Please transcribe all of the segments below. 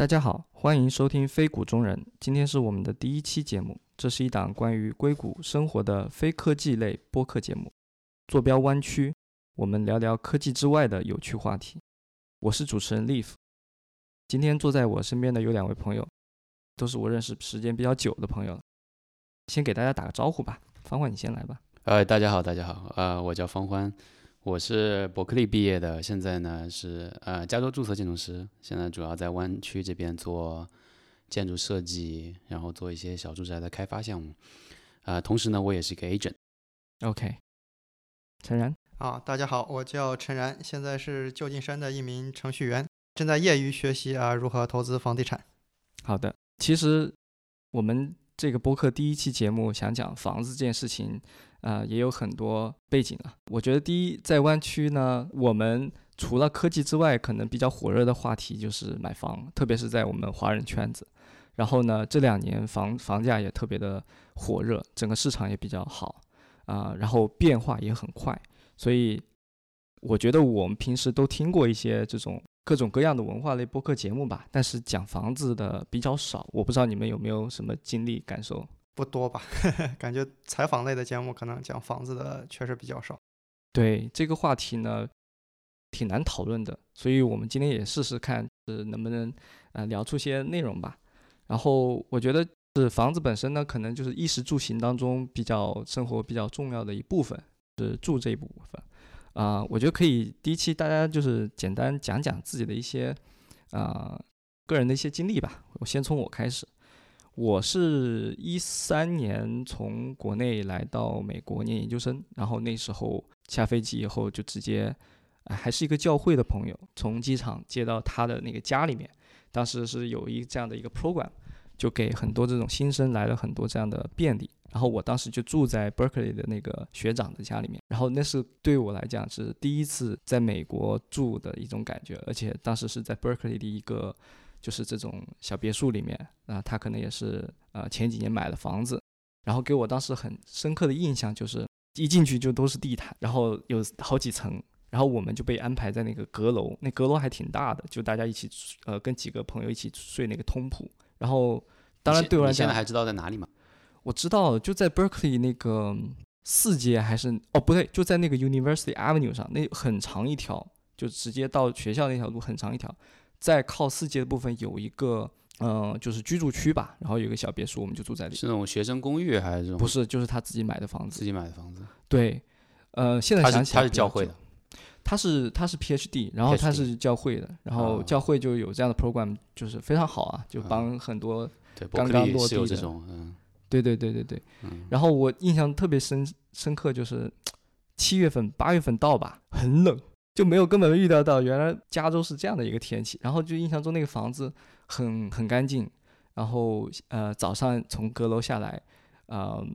大家好，欢迎收听《非谷中人》，今天是我们的第一期节目。这是一档关于硅谷生活的非科技类播客节目，坐标湾区，我们聊聊科技之外的有趣话题。我是主持人 Leaf，今天坐在我身边的有两位朋友，都是我认识时间比较久的朋友。先给大家打个招呼吧，方欢，你先来吧。呃，大家好，大家好，呃，我叫方欢，我是伯克利毕业的，现在呢是呃加州注册建筑师，现在主要在湾区这边做建筑设计，然后做一些小住宅的开发项目，呃，同时呢我也是一个 agent。OK，陈然，啊，大家好，我叫陈然，现在是旧金山的一名程序员，正在业余学习啊如何投资房地产。好的。其实我们这个播客第一期节目想讲房子这件事情，呃，也有很多背景啊。我觉得第一，在湾区呢，我们除了科技之外，可能比较火热的话题就是买房，特别是在我们华人圈子。然后呢，这两年房房价也特别的火热，整个市场也比较好啊、然后变化也很快，所以我觉得我们平时都听过一些这种各种各样的文化类播客节目吧，但是讲房子的比较少。我不知道你们有没有什么经历感受？不多吧，感觉采访类的节目可能讲房子的确实比较少。对这个话题呢，挺难讨论的，所以我们今天也试试看，是能不能呃聊出些内容吧。然后我觉得是房子本身呢，可能就是衣食住行当中比较生活比较重要的一部分，是住这一部分。啊、我觉得可以第一期大家就是简单讲讲自己的一些啊、个人的一些经历吧。我先从我开始，我是一三年从国内来到美国念研究生，然后那时候下飞机以后就直接，还是一个教会的朋友，从机场接到他的那个家里面。当时是有一这样的一个 program，就给很多这种新生来了很多这样的便利。然后我当时就住在 Berkeley 的那个学长的家里面，然后那是对我来讲是第一次在美国住的一种感觉，而且当时是在 Berkeley 的一个就是这种小别墅里面，啊、他可能也是呃前几年买了房子，然后给我当时很深刻的印象就是一进去就都是地毯，然后有好几层，然后我们就被安排在那个阁楼，那阁楼还挺大的，就大家一起呃跟几个朋友一起睡那个通铺，然后当然对我来讲你现在还知道在哪里吗？我知道，就在 Berkeley 那个四街还是哦不对，就在那个 University Avenue 上，那很长一条，就直接到学校那条路很长一条，在靠四街的部分有一个嗯、呃就是居住区吧，然后有一个小别墅，我们就住在里。是那种学生公寓还是这种不是，就是他自己买的房子。自己买的房子？对，呃，现在想起来比较久是教会的，他是他是 PhD，然后他是教会的，然后哦教会就有这样的 program，就是非常好啊，就嗯帮很多刚刚落地的这种，嗯，对对对对对。嗯然后我印象特别深深刻，就是七月份、八月份到吧，很冷，就没有根本预料到原来加州是这样的一个天气。然后就印象中那个房子很很干净，然后呃早上从阁楼下来，呃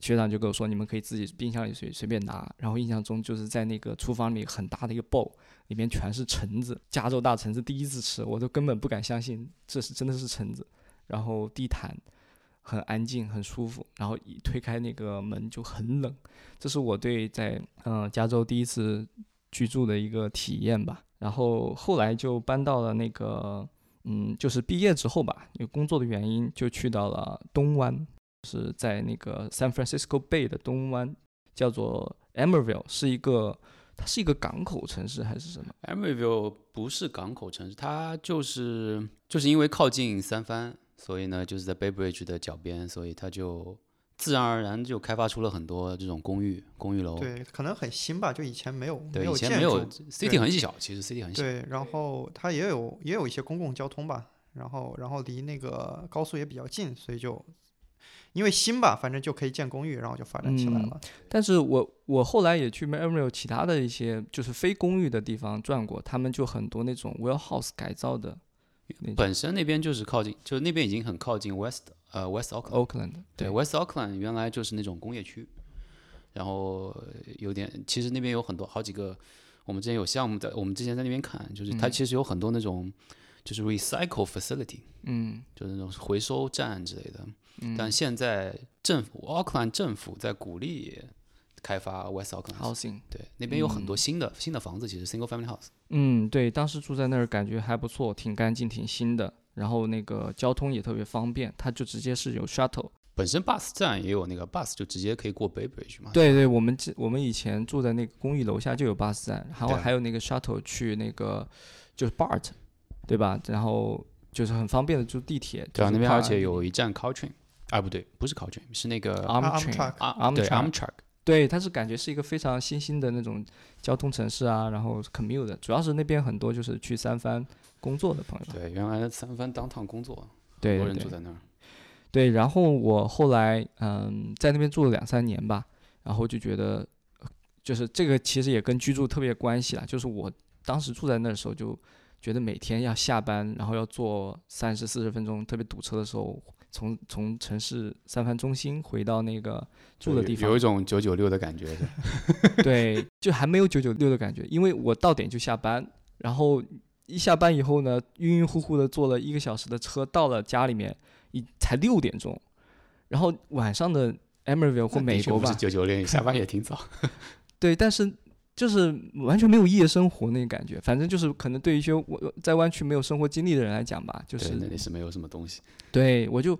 学长就跟我说你们可以自己冰箱里随随便拿。然后印象中就是在那个厨房里很大的一个 bowl，里面全是橙子，加州大橙子，第一次吃，我都根本不敢相信这是真的是橙子。然后地毯很安静，很舒服，然后一推开那个门就很冷，这是我对在嗯、加州第一次居住的一个体验吧。然后后来就搬到了那个嗯，就是毕业之后吧，因为工作的原因就去到了东湾，是在那个 San Francisco Bay 的东湾，叫做 Emerville，是一个它是一个港口城市还是什么？e m e r v i l l e 不是港口城市，它就是就是因为靠近三藩，所以呢就是在 Bay Bridge 的脚边，所以它就自然而然就开发出了很多这种公寓公寓楼。对，可能很新吧，就以前没有没，有建以前没有 City 很小，其实 City 很小。对，然后它也有也有一些公共交通吧，然后然后离那个高速也比较近，所以就因为新吧，反正就可以建公寓，然后就发展起来嗯了。但是我我后来也去 Emerald 其他的一些就是非公寓的地方转过，他们就很多那种 warehouse 改造的本身那边就是靠近，就那边已经很靠近 West 呃 West Auckland。Oakland 对，West Auckland 原来就是那种工业区，然后有点，其实那边有很多好几个，我们之前有项目的，我们之前在那边看，就是它嗯。其实有很多那种就是 recycle facility，嗯。就是那种回收站之类的。嗯。但现在政府 Auckland 政府在鼓励开发 West Auckland，housing 对，那边有很多新的、新的房子，其实 single family house。嗯，对，当时住在那儿感觉还不错，挺干净，挺新的。然后那个交通也特别方便，它就直接是有 shuttle。本身 bus 站也有那个 bus，就直接可以过 Bay Bridge 嘛。对对，我们这我们以前住在那个公寓楼下就有 bus 站，然后还有那个 shuttle 去那个就是 BART，对吧？然后就是很方便的，就地铁。对啊，那边而且有有一站 Caltrain，啊不对，不是 Caltrain，是那个 Amtrak，Amtrak 啊对 Amtrak Amtrak，对，它是感觉是一个非常新兴的那种交通城市啊，然后 commute 的，主要是那边很多就是去三藩工作的朋友。对，原来三藩当趟工作，对多人住在那儿。对，然后我后来嗯在那边住了两三年吧，然后就觉得，呃就是这个其实也跟居住特别有关系啦。就是我当时住在那的时候，就觉得每天要下班，然后要坐三十四十分钟，特别堵车的时候，从从城市三藩中心回到那个住的地方有一，种九九六的感觉。对，就还没有九九六的感觉，因为我到点就下班，然后一下班以后呢，晕晕乎乎的坐了一个小时的车到了家里面，一才六点钟，然后晚上的 Emeryville 或美国吧不是，九九六，下班也挺早。对，但是就是完全没有夜生活那个感觉，反正就是可能对于一些我在湾区没有生活经历的人来讲吧，就，是那里是没有什么东西。对我就。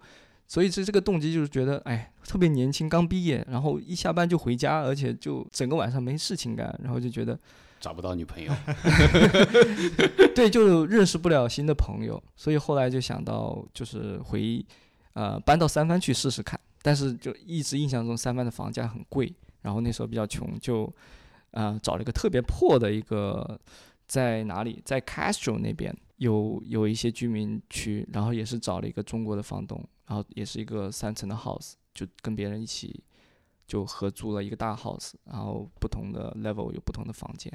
所以这这个动机就是觉得，哎，特别年轻，刚毕业，然后一下班就回家，而且就整个晚上没事情干，然后就觉得，找不到女朋友，对，就认识不了新的朋友，所以后来就想到就是回，呃，搬到三藩去试试看。但是就一直印象中三藩的房价很贵，然后那时候比较穷，就，呃，找了一个特别破的一个，在哪里，在 Castro 那边有有一些居民区，然后也是找了一个中国的房东，然后也是一个三层的 house，就跟别人一起就合租了一个大 house，然后不同的 level 有不同的房间。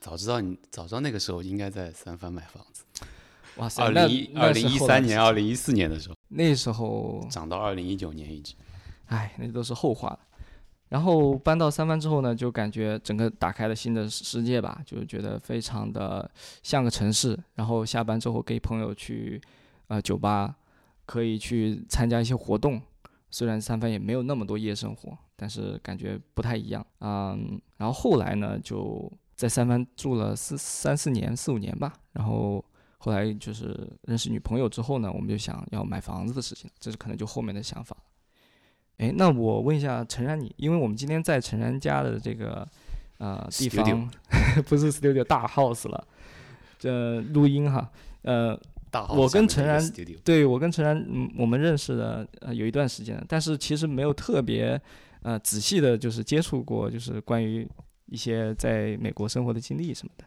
早知道你早知道那个时候应该在三藩买房子。哇 塞，那二零一那二零一三年、二零一四年的时候，那时候，涨到二零一九年一直。哎，那都是后话了。然后搬到三藩之后呢，就感觉整个打开了新的世界吧，就觉得非常的像个城市。然后下班之后跟朋友去呃酒吧，可以去参加一些活动。虽然三藩也没有那么多夜生活，但是感觉不太一样。嗯，然后后来呢，就在三藩住了四三四年、四五年吧。然后后来就是认识女朋友之后呢，我们就想要买房子的事情，这是可能就后面的想法。哎，那我问一下陈然你，因为我们今天在陈然家的这个呃地方，不是 studio 大 house 了，这录音哈，呃，大 house 我跟陈然对我跟陈然，嗯，我们认识的呃有一段时间了，但是其实没有特别呃仔细的，就是接触过，就是关于一些在美国生活的经历什么的。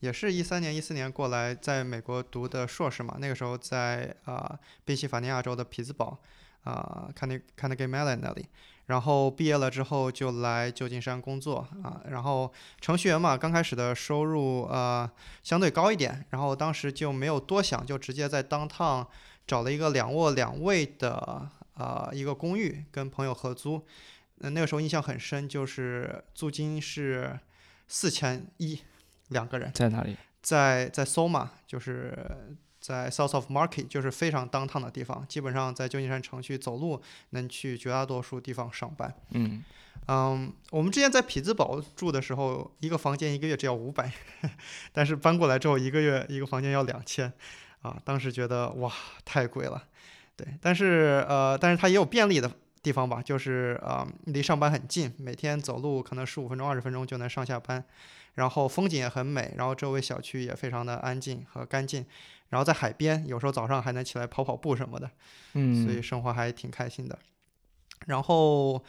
也是一三年、一四年过来，在美国读的硕士嘛。那个时候在啊、宾夕法尼亚州的匹兹堡啊、卡内卡内基梅伦那里。然后毕业了之后就来旧金山工作啊。然后程序员嘛，刚开始的收入呃相对高一点，然后当时就没有多想，就直接在 downtown 找了一个两卧两卫的呃一个公寓，跟朋友合租。那那个时候印象很深，就是租金是四千一两个人。在哪里？在在 Soma，就是在 South of Market，就是非常 downtown 的地方，基本上在旧金山城区走路能去绝大多数地方上班。嗯，嗯，我们之前在匹兹堡住的时候，一个房间一个月只要五百，但是搬过来之后，一个月一个房间要两千，啊，当时觉得哇太贵了，对，但是呃，但是它也有便利的地方吧，就是呃离上班很近，每天走路可能十五分钟二十分钟就能上下班，然后风景也很美，然后周围小区也非常的安静和干净，然后在海边，有时候早上还能起来跑跑步什么的，嗯，所以生活还挺开心的。然后，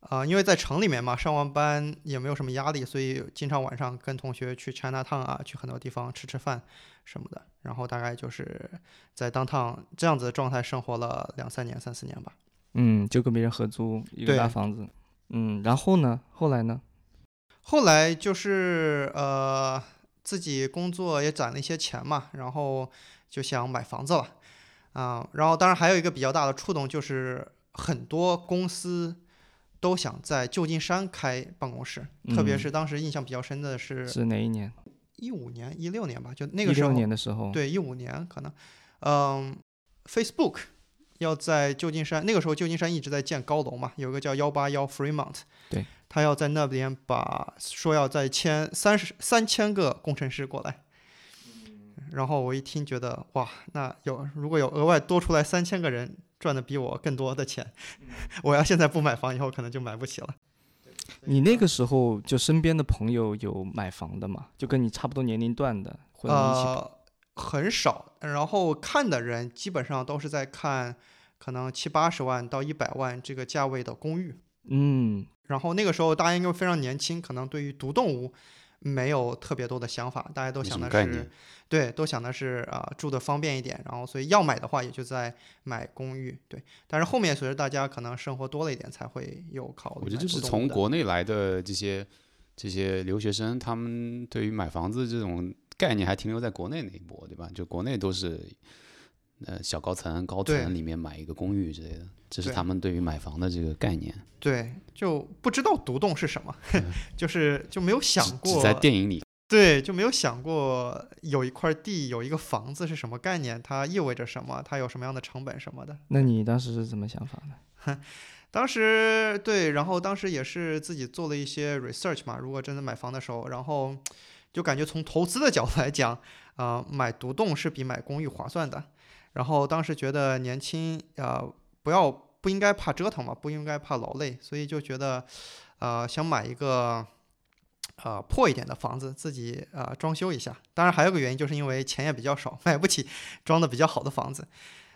呃，因为在城里面嘛，上完班也没有什么压力，所以经常晚上跟同学去 China Town 啊，去很多地方吃吃饭什么的。然后大概就是在 downtown 这样子的状态生活了两三年、三四年吧。嗯，就跟别人合租一个大房子。嗯，然后呢？后来呢？后来就是呃，自己工作也攒了一些钱嘛，然后就想买房子了。啊、然后当然还有一个比较大的触动就是很多公司都想在旧金山开办公室，特别嗯。是当时印象比较深的是是哪一年？一五年、一六年吧，就那个时候六年的时候。，对，一五年可能，嗯，Facebook 要在旧金山，那个时候旧金山一直在建高楼嘛，有个叫幺八幺 Fremont，对，他要在那边把说要再签三十三千个工程师过来，然后我一听觉得哇，那有如果有额外多出来三千个人赚的比我更多的钱，我要现在不买房，以后可能就买不起了。你那个时候就身边的朋友有买房的吗？就跟你差不多年龄段的，或者一起呃，很少。然后看的人基本上都是在看可能七八十万到一百万这个价位的公寓。嗯然后那个时候大家因为非常年轻，可能对于独栋屋没有特别多的想法，大家都想的是对，都想的是啊、住的方便一点，然后所以要买的话也就在买公寓，对。但是后面随着大家可能生活多了一点，才会有考虑。我觉得就是从国内来的这些这些留学生，他们对于买房子这种概念还停留在国内那一波，对吧？就国内都是呃小高层、高层里面买一个公寓之类的，这是他们对于买房的这个概念。对，就不知道独栋是什么，就是就没有想过只只在电影里，对，就没有想过有一块地有一个房子是什么概念，它意味着什么，它有什么样的成本什么的。那你当时是怎么想法的？当时对，然后当时也是自己做了一些 research 嘛，如果真的买房的时候，然后就感觉从投资的角度来讲，啊，买独栋是比买公寓划算的。然后当时觉得年轻，呃，不要不应该怕折腾嘛，不应该怕劳累，所以就觉得，呃，想买一个。呃，破一点的房子自己呃装修一下，当然还有个原因，就是因为钱也比较少，买不起装的比较好的房子。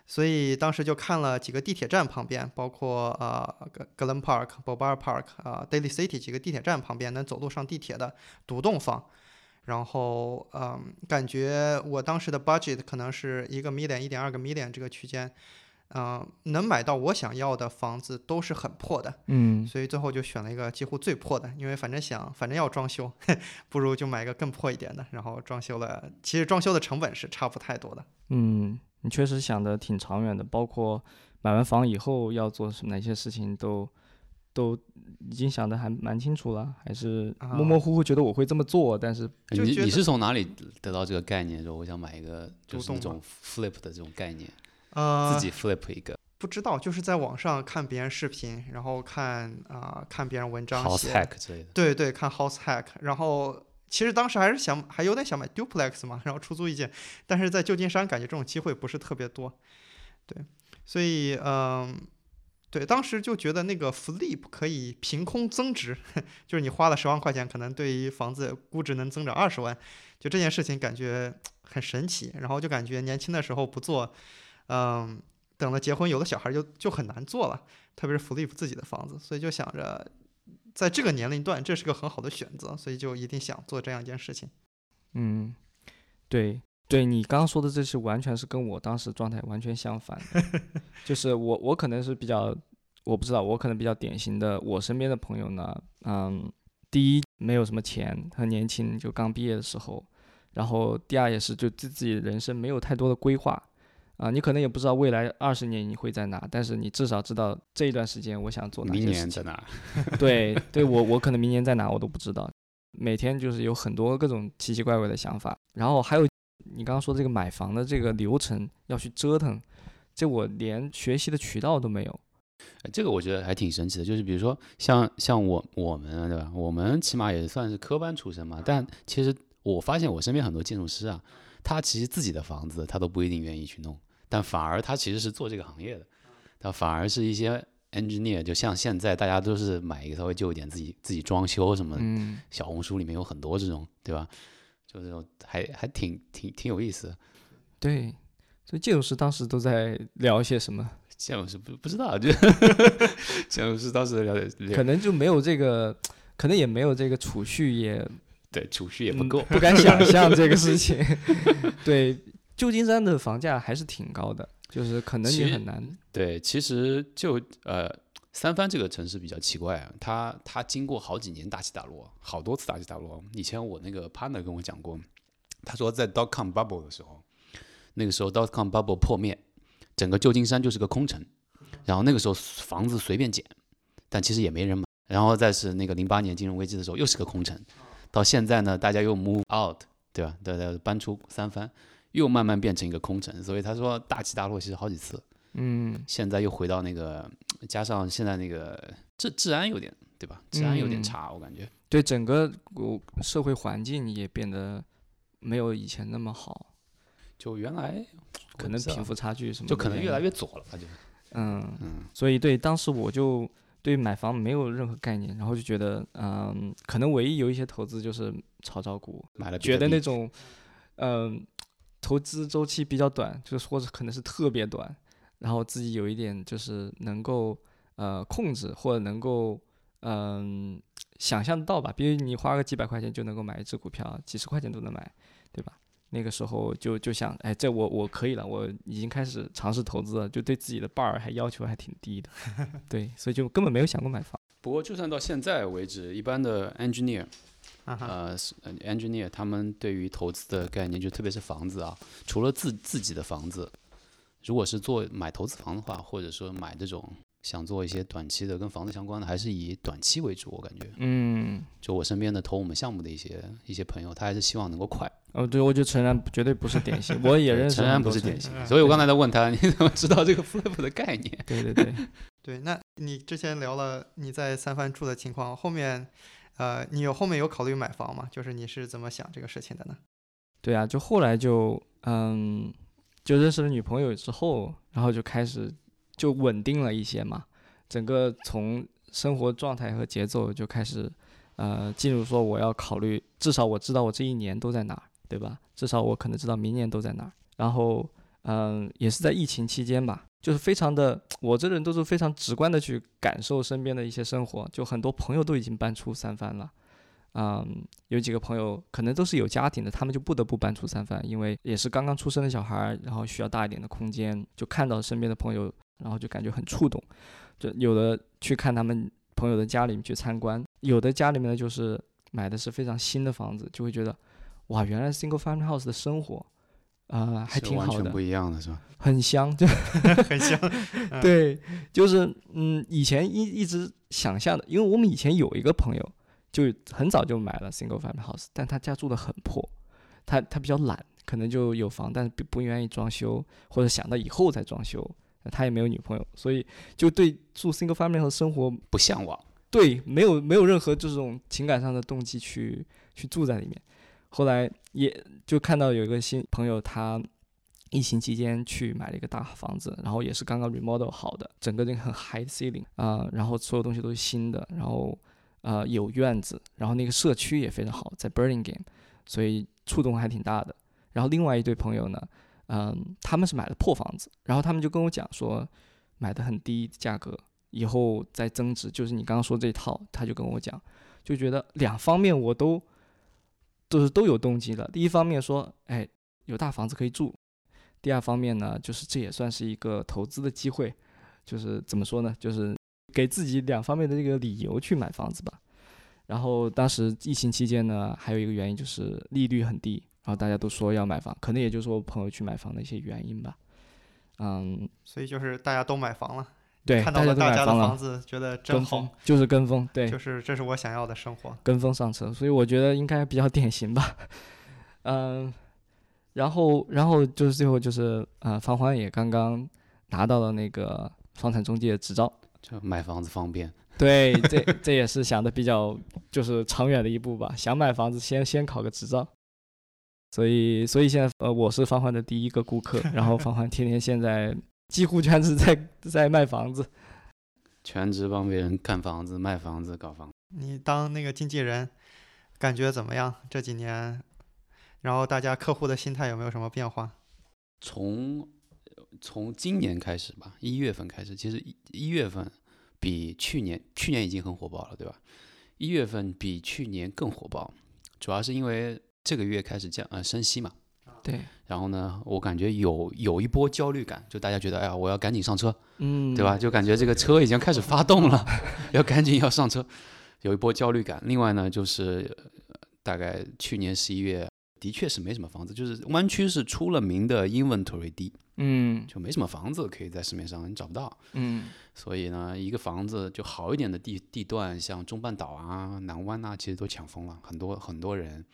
所以当时就看了几个地铁站旁边，包括呃格格伦 Park、Boba Park 啊、Daily City 几个地铁站旁边能走路上地铁的独栋房，然后嗯，感觉我当时的 budget 可能是一个 million、一点二个 million 这个区间，嗯、能买到我想要的房子都是很破的，嗯所以最后就选了一个几乎最破的，因为反正想反正要装修，不如就买一个更破一点的，然后装修了，其实装修的成本是差不太多的。嗯，你确实想的挺长远的，包括买完房以后要做什哪些事情都都已经想的还蛮清楚了，还是模模糊糊觉得我会这么做，但是你你是从哪里得到这个概念？说我想买一个就是那种 flip 的这种概念，呃，自己 flip 一个不知道，就是在网上看别人视频，然后看啊、看别人文章 house 写，hack 之类的。对对，看 house hack，然后其实当时还是想还有点想买 duplex 嘛，然后出租一间，但是在旧金山感觉这种机会不是特别多，对，所以嗯。对，当时就觉得那个 flip 可以凭空增值，就是你花了十万块钱，可能对于房子估值能增长二十万，就这件事情感觉很神奇，然后就感觉年轻的时候不做，嗯，等了结婚有了小孩就就很难做了，特别是 flip 自己的房子，所以就想着在这个年龄段这是个很好的选择，所以就一定想做这样一件事情。嗯，对对，你刚刚说的这些完全是跟我当时状态完全相反的，就是我我可能是比较，我不知道，我可能比较典型的，我身边的朋友呢，嗯，第一没有什么钱，很年轻，就刚毕业的时候，然后第二也是就对自己人生没有太多的规划。啊，你可能也不知道未来二十年你会在哪，但是你至少知道这一段时间我想做哪些事情。年在哪？对，对我我可能明年在哪我都不知道，每天就是有很多各种奇奇怪怪的想法，然后还有你刚刚说这个买房的这个流程要去折腾，这我连学习的渠道都没有。呃这个我觉得还挺神奇的，就是比如说像像我我们啊对吧？我们起码也算是科班出身嘛，但其实我发现我身边很多建筑师啊，他其实自己的房子他都不一定愿意去弄，但反而他其实是做这个行业的，他反而是一些 engineer，就像现在大家都是买一个稍微旧一点自己自己装修什么小红书里面有很多这种，对吧？就这种还还挺挺挺有意思的。对，所以建筑师当时都在聊一些什么，建筑师不不知道，就 建筑师当时可能就没有这个，可能也没有这个储蓄，也对储蓄也不嗯够，不敢想象这个事情。对，旧金山的房价还是挺高的，就是可能也很难。对，其实就呃，三藩这个城市比较奇怪啊，它它经过好几年大起大落，好多次大起大落。以前我那个 partner 跟我讲过，他说在 dot com bubble 的时候，那个时候 dot com bubble 破灭，整个旧金山就是个空城，然后那个时候房子随便捡，但其实也没人买。然后再是那个零八年金融危机的时候，又是个空城，到现在呢，大家又 move out，对吧？对对，搬出三藩，又慢慢变成一个空城。所以他说大起大落其实好几次。嗯。现在又回到那个，加上现在那个治治安有点，对吧？治安有点嗯差，我感觉。对整个呃社会环境也变得没有以前那么好。就原来可能贫富差距什么就可能越来越左了吧，就嗯嗯，所以对当时我就对买房没有任何概念，然后就觉得嗯，可能唯一有一些投资就是炒炒股，买了觉得那种嗯投资周期比较短，就是或者可能是特别短，然后自己有一点就是能够呃控制或者能够嗯想象得到吧，比如你花个几百块钱就能够买一只股票，几十块钱都能买，对吧？那个时候就就想，哎，这我我可以了，我已经开始尝试投资了，就对自己的 bar 还要求还挺低的，对，所以就根本没有想过买房。不过就算到现在为止，一般的 engineer 啊 engineer 他们对于投资的概念，就特别是房子啊，除了自自己的房子，如果是做买投资房的话，或者说买这种想做一些短期的跟房子相关的，还是以短期为主。我感觉，嗯，就我身边的投我们项目的一些一些朋友，他还是希望能够快。哦，对，我觉得陈然绝对不是典型，我也认识诚然不是典型嗯，所以我刚才在问他，你怎么知道这个 flip 的概念？对对对，对，那你之前聊了你在三藩住的情况，后面，呃，你有后面有考虑买房吗？就是你是怎么想这个事情的呢？对啊，就后来就嗯，就认识了女朋友之后，然后就开始就稳定了一些嘛，整个从生活状态和节奏就开始呃进入说我要考虑，至少我知道我这一年都在哪儿，对吧？至少我可能知道明年都在哪儿。然后嗯，也是在疫情期间吧，就是非常的，我这人都是非常直观的去感受身边的一些生活，就很多朋友都已经搬出三藩了。嗯，有几个朋友可能都是有家庭的，他们就不得不搬出三藩，因为也是刚刚出生的小孩儿，然后需要大一点的空间，就看到身边的朋友，然后就感觉很触动，就有的去看他们朋友的家里面去参观，有的家里面呢就是买的是非常新的房子，就会觉得哇，原来 single family house 的生活，啊、还挺好的完全不，一样的是吧？很香，就 很香，嗯对，就是嗯，以前一一直想象的，因为我们以前有一个朋友，就很早就买了 single family house，但他家住的很破，他他比较懒，可能就有房，但是不不愿意装修，或者想到以后再装修，他也没有女朋友，所以就对住 single family 和生活，不向往。对，没有没有任何这种情感上的动机去去住在里面。后来也就看到有一个新朋友，他疫情期间去买了一个大房子，然后也是刚刚 remodel 好的，整个那个很 high ceiling 啊、然后所有东西都是新的，然后呃有院子，然后那个社区也非常好，在 Burlingame，所以触动还挺大的。然后另外一对朋友呢，嗯、他们是买了破房子，然后他们就跟我讲说，买的很低价格，以后再增值，就是你刚刚说这套，他就跟我讲，就觉得两方面我都都是都有动机了。第一方面说，哎，有大房子可以住；第二方面呢，就是这也算是一个投资的机会，就是怎么说呢，就是给自己两方面的这个理由去买房子吧。然后当时疫情期间呢，还有一个原因就是利率很低，然后大家都说要买房，可能也就是我朋友去买房的一些原因吧。嗯，所以就是大家都买房了，对，看到了大家的房，子，觉得真好就是跟风，对，就是这是我想要的生活。跟风上车，所以我觉得应该比较典型吧。嗯，然后然后就是最后就是呃，房欢也刚刚拿到了那个房产中介的执照。就买房子方便，对，这这也是想的比较就是长远的一步吧。想买房子先先考个执照，所以所以现在呃我是方欢的第一个顾客，然后方欢天天现在几乎全职在在卖房子。全职帮别人看房子、卖房子、搞房。你当那个经纪人，感觉怎么样？这几年，然后大家客户的心态有没有什么变化？从从今年开始吧，一月份开始，其实一一月份比去年去年已经很火爆了，对吧？一月份比去年更火爆，主要是因为这个月开始降呃升息嘛，对，然后呢，我感觉有有一波焦虑感，就大家觉得哎呀，我要赶紧上车，嗯，对吧？？就感觉这个车已经开始发动了，要赶紧要上车，有一波焦虑感。另外呢，就是呃大概去年十一月，的确是没什么房子，就是湾区是出了名的 inventory 低，嗯就没什么房子可以在市面上，你找不到。嗯所以呢，一个房子就好一点的地地段，像中半岛啊、南湾啊，其实都抢疯了，很多很多人，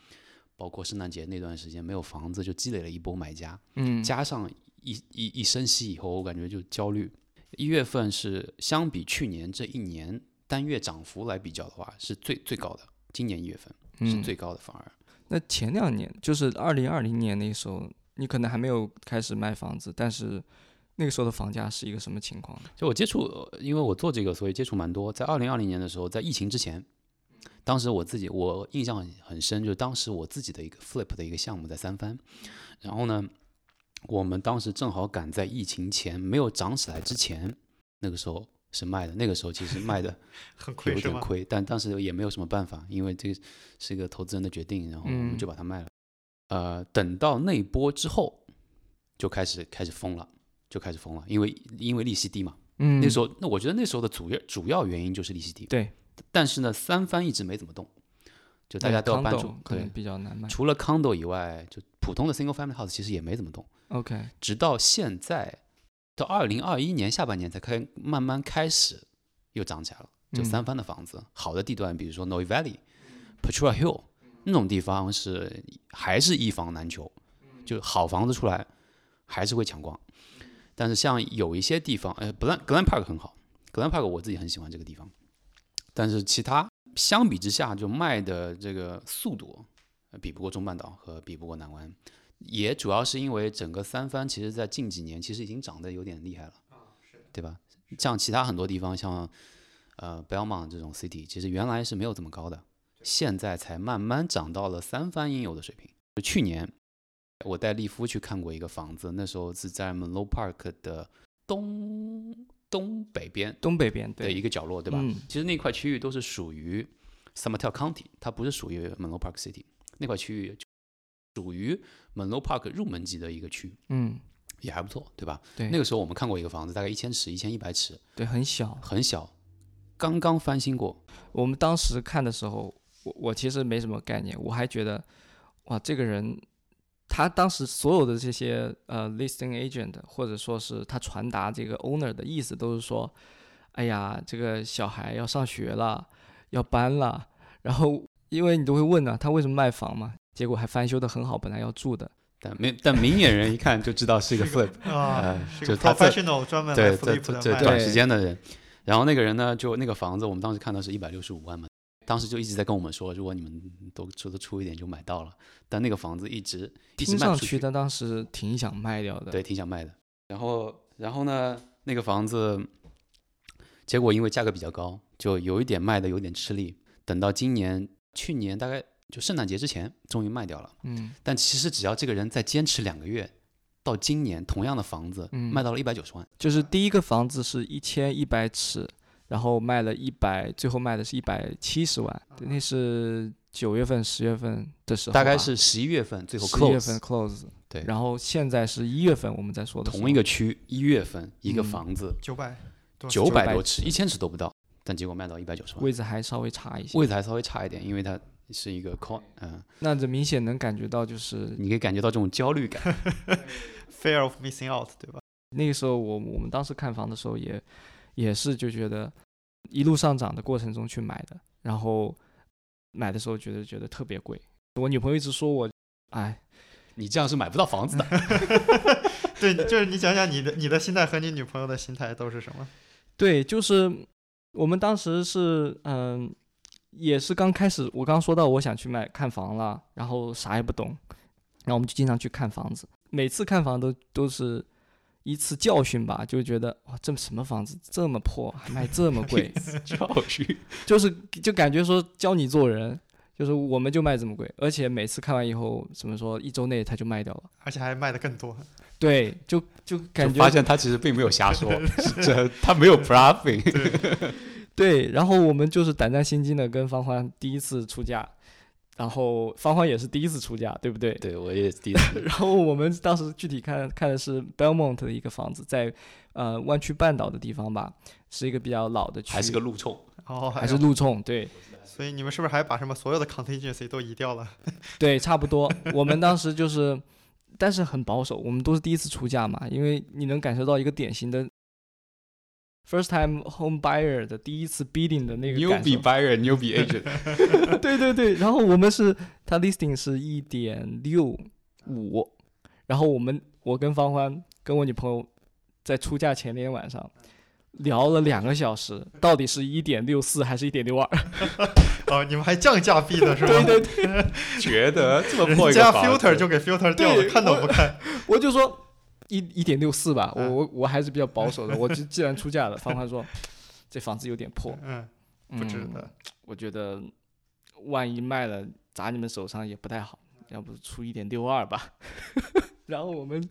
包括圣诞节那段时间没有房子，就积累了一波买家。嗯，加上一一一升息以后，我感觉就焦虑。一月份是相比去年这一年单月涨幅来比较的话，是最最高的。今年一月份是嗯最高的，反而那前两年就是二零二零年那时候，你可能还没有开始卖房子，但是那个时候的房价是一个什么情况？就我接触，呃因为我做这个，所以接触蛮多。在二零二零年的时候，在疫情之前，当时我自己我印象很很深，就是当时我自己的一个 flip 的一个项目在三番，然后呢，我们当时正好赶在疫情前没有涨起来之前，那个时候是卖的，那个时候其实卖的 很亏是吗？有点亏，但当时也没有什么办法，因为这个是一个投资人的决定，然后我们嗯就把它卖了。呃，等到那一波之后，就开始开始疯了，就开始疯了，因为因为利息低嘛。嗯，那时候，那我觉得那时候的主要主要原因就是利息低。对，但是呢，三番一直没怎么动，就大家都要搬出可能对，比较难卖。除了 condo 以外，就普通的 single family house 其实也没怎么动，OK，直到现在，到二零二一年下半年才开慢慢开始又涨起来了。就嗯三番的房子，好的地段，比如说 Noe Valley、Petra Hill 那种地方是还是一房难求，就好房子出来还是会抢光。但是像有一些地方，呃，，Glen Glen Park 很好，，Glen Park 我自己很喜欢这个地方，但是其他相比之下，就卖的这个速度呃比不过中半岛和比不过南湾，也主要是因为整个三藩其实在近几年其实已经涨得有点厉害了，对吧？像其他很多地方，像呃 Belmont 这种 city，其实原来是没有这么高的，现在才慢慢涨到了三番应有的水平。就去年我带利夫去看过一个房子，那时候是在 Menlo Park 的东东北边东北边的对一个角落，对吧？嗯其实那块区域都是属于 s u m m e r t e l County，它不是属于 Menlo Park City，那块区域就属于 Menlo Park 入门级的一个区，嗯，也还不错，对吧？对，那个时候我们看过一个房子，大概一千尺、一千一百尺，对很小。很小，刚刚翻新过，我们当时看的时候，我我其实没什么概念，我还觉得，哇，这个人，他当时所有的这些呃 listing agent 或者说是他传达这个 owner 的意思，都是说，哎呀，这个小孩要上学了，要搬了，然后因为你都会问呢、他为什么卖房嘛？结果还翻修的很好，本来要住的。但没但明眼人一看就知道是一个 flip，啊呃，是个就他在 professional 专门 flip 的卖这这短时间的人，然后那个人呢，就那个房子，我们当时看到是一百六十五万嘛，当时就一直在跟我们说，如果你们都出的出一点就买到了，但那个房子一直一直听卖不出去，上去他当时挺想卖掉的。对，挺想卖的。然后然后呢，那个房子，结果因为价格比较高，就有一点卖的有点吃力，等到今年去年大概就圣诞节之前，终于卖掉了。嗯，但其实只要这个人再坚持两个月，到今年同样的房子嗯卖到了一百九十万。就是第一个房子是一千一百尺，然后卖了一百，最后卖的是一百七十万，对那是九月份、十月份的时候，大概是十一月份最后十一月 close，份 close，对。然后现在是一月份我们在说的同一个区一月份一个嗯房子。九百九百多尺，一千尺都不到，但结果卖到一百九十万，位置还稍微差一些，位置还稍微差一点，因为它是一个 con，嗯、那这明显能感觉到就是你可以感觉到这种焦虑感。fear of missing out，对吧？那个时候我我们当时看房的时候也也是就觉得一路上涨的过程中去买的，然后买的时候觉得觉得特别贵，我女朋友一直说我，哎，你这样是买不到房子的。对，就是你讲讲你的你的心态和你女朋友的心态都是什么？对，就是我们当时是嗯，也是刚开始，我刚说到我想去买看房了，然后啥也不懂，然后我们就经常去看房子，每次看房都都是一次教训吧，就觉得哇，这什么房子这么破，还卖这么贵，教训。就是就感觉说教你做人。就是我们就卖这么贵，而且每次看完以后，怎么说，一周内他就卖掉了。而且还卖的更多。对，就就感觉就发现他其实并没有瞎说，是这他没有 bluffing。对，然后我们就是胆战心惊的跟芳欢第一次出价，然后芳芳也是第一次出价，对不对？对我也是第一次。然后我们当时具体看看的是 Belmont 的一个房子，在呃湾区半岛的地方吧，是一个比较老的区，还是个路冲，哦，还是路冲，对所以你们是不是还把什么所有的 contingency 都移掉了？对，差不多。我们当时就是，但是很保守，我们都是第一次出价嘛，因为你能感受到一个典型的 first time home buyer 的第一次 bidding 的那个感受 newbie。buyer newbie agent。对对对，然后我们是他 listing 是一点六五，然后我们我跟方欢跟我女朋友在出价前那天晚上聊了两个小时，到底是一点六四还是一点六二？哦，你们还降价币的是吧？对对对，觉得这么破一个 filter 就给 filter 掉了，看都不看。我就说一一点六四吧，我嗯我我还是比较保守的。我就 既然出价了，芳芳说这房子有点破，嗯，不值嗯得。我觉得万一卖了砸你们手上也不太好，要不出一点六二吧。然后我们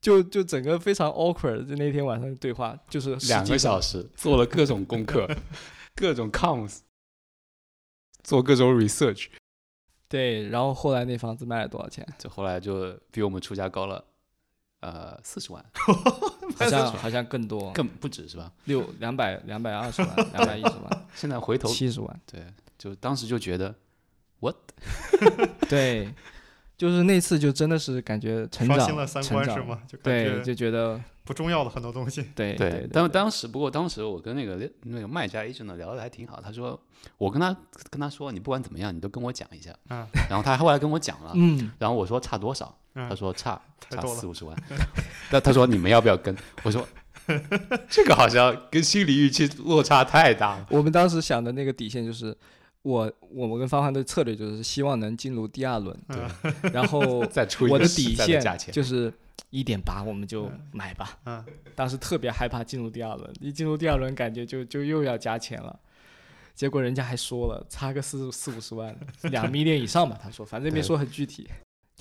就就整个非常 awkward，就那天晚上的对话就是两个小时。做了各种功课，各种 cons，做各种 research，对，然后后来那房子卖了多少钱？就后来就比我们出价高了，呃，四十万，好像好像更多，更不止是吧？六两百两百二十万，两百一十万，现在回头七十万。对，就当时就觉得 what 对，就是那次就真的是感觉成长刷新了三观是吗？就感对，就觉得不重要的很多东西。对对，对，当当时不过当时我跟那个那个卖家 agent 呢聊的还挺好，他说我跟他跟他说你不管怎么样你都跟我讲一下，嗯。然后他后来跟我讲了，嗯，然后我说差多少，嗯他说差差四五十万，那他说你们要不要跟？我说这个好像跟心理预期落差太大了。我们当时想的那个底线就是。我我们跟方方的策略就是希望能进入第二轮，对 然后 再出一我的个底线就是一点八，我们就嗯买吧。嗯，当时特别害怕进入第二轮，一进入第二轮感觉就就又要加钱了。结果人家还说了，差个四四五十万，两 million 以上吧。他说，反正没说很具体，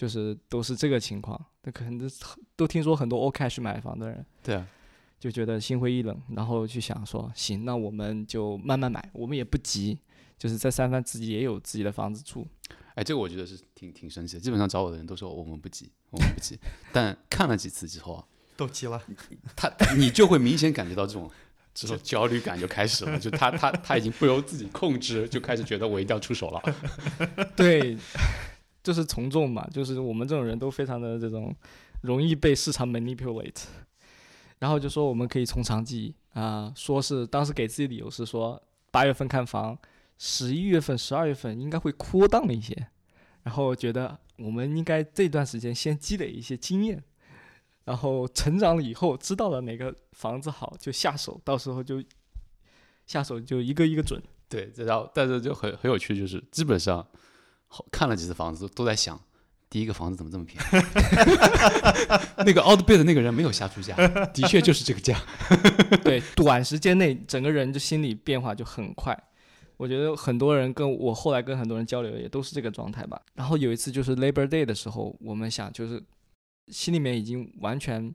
就是都是这个情况。那可能都都听说很多 all cash 买房的人对啊，就觉得心灰意冷，然后去想说，行，那我们就慢慢买，我们也不急，就是在三藩自己也有自己的房子住。哎，这个我觉得是挺挺神奇的。基本上找我的人都说我们不急，我们不急。但看了几次之后啊，都急了。他你就会明显感觉到这种这种焦虑感就开始了，就他他他已经不由自己控制，就开始觉得我一定要出手了。对，就是从众嘛，就是我们这种人都非常的这种容易被市场 manipulate，然后就说我们可以从长计议啊、说是当时给自己理由是说八月份看房，十一月份、十二月份应该会扩档一些，然后觉得我们应该这段时间先积累一些经验。然后成长了以后，知道了哪个房子好就下手，到时候就下手就一个一个准。对，然后但是就很很有趣，就是基本上看了几次房子，都在想第一个房子怎么这么便宜。那个 outbid 的那个人没有瞎出价，的确就是这个价。对，短时间内整个人就心理变化就很快。我觉得很多人跟我后来跟很多人交流也都是这个状态吧。然后有一次就是 Labor Day 的时候，我们想就是心里面已经完全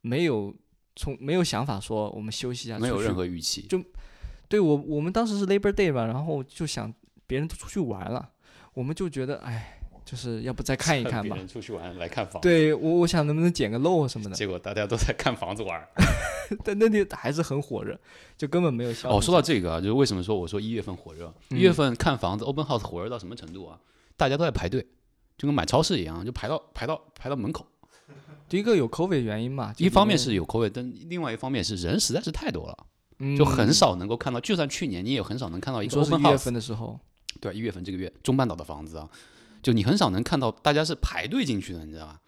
没有从没有想法说我们休息一下，没有任何预期，就对我我们当时是 Labor Day 吧，然后就想别人都出去玩了，我们就觉得哎，就是要不再看一看吧。出去玩来看房，，对我我想能不能捡个漏什么的，结果大家都在看房子玩。但那里还是很火热，就根本没有消哦，说到这个啊，就是为什么说我说一月份火热？一嗯月份看房子 open house 火热到什么程度啊？大家都在排队，就跟买超市一样，就排到排到排到门口。第一个有 COVID 原因嘛，一方面是有口味，但另外一方面是人实在是太多了，面就很嗯少能够看到。就算去年你也很少能看到一个说是 open 一月 house，份的时候，对，一月份这个月中半岛的房子啊，就你很少能看到大家是排队进去的，你知道吧？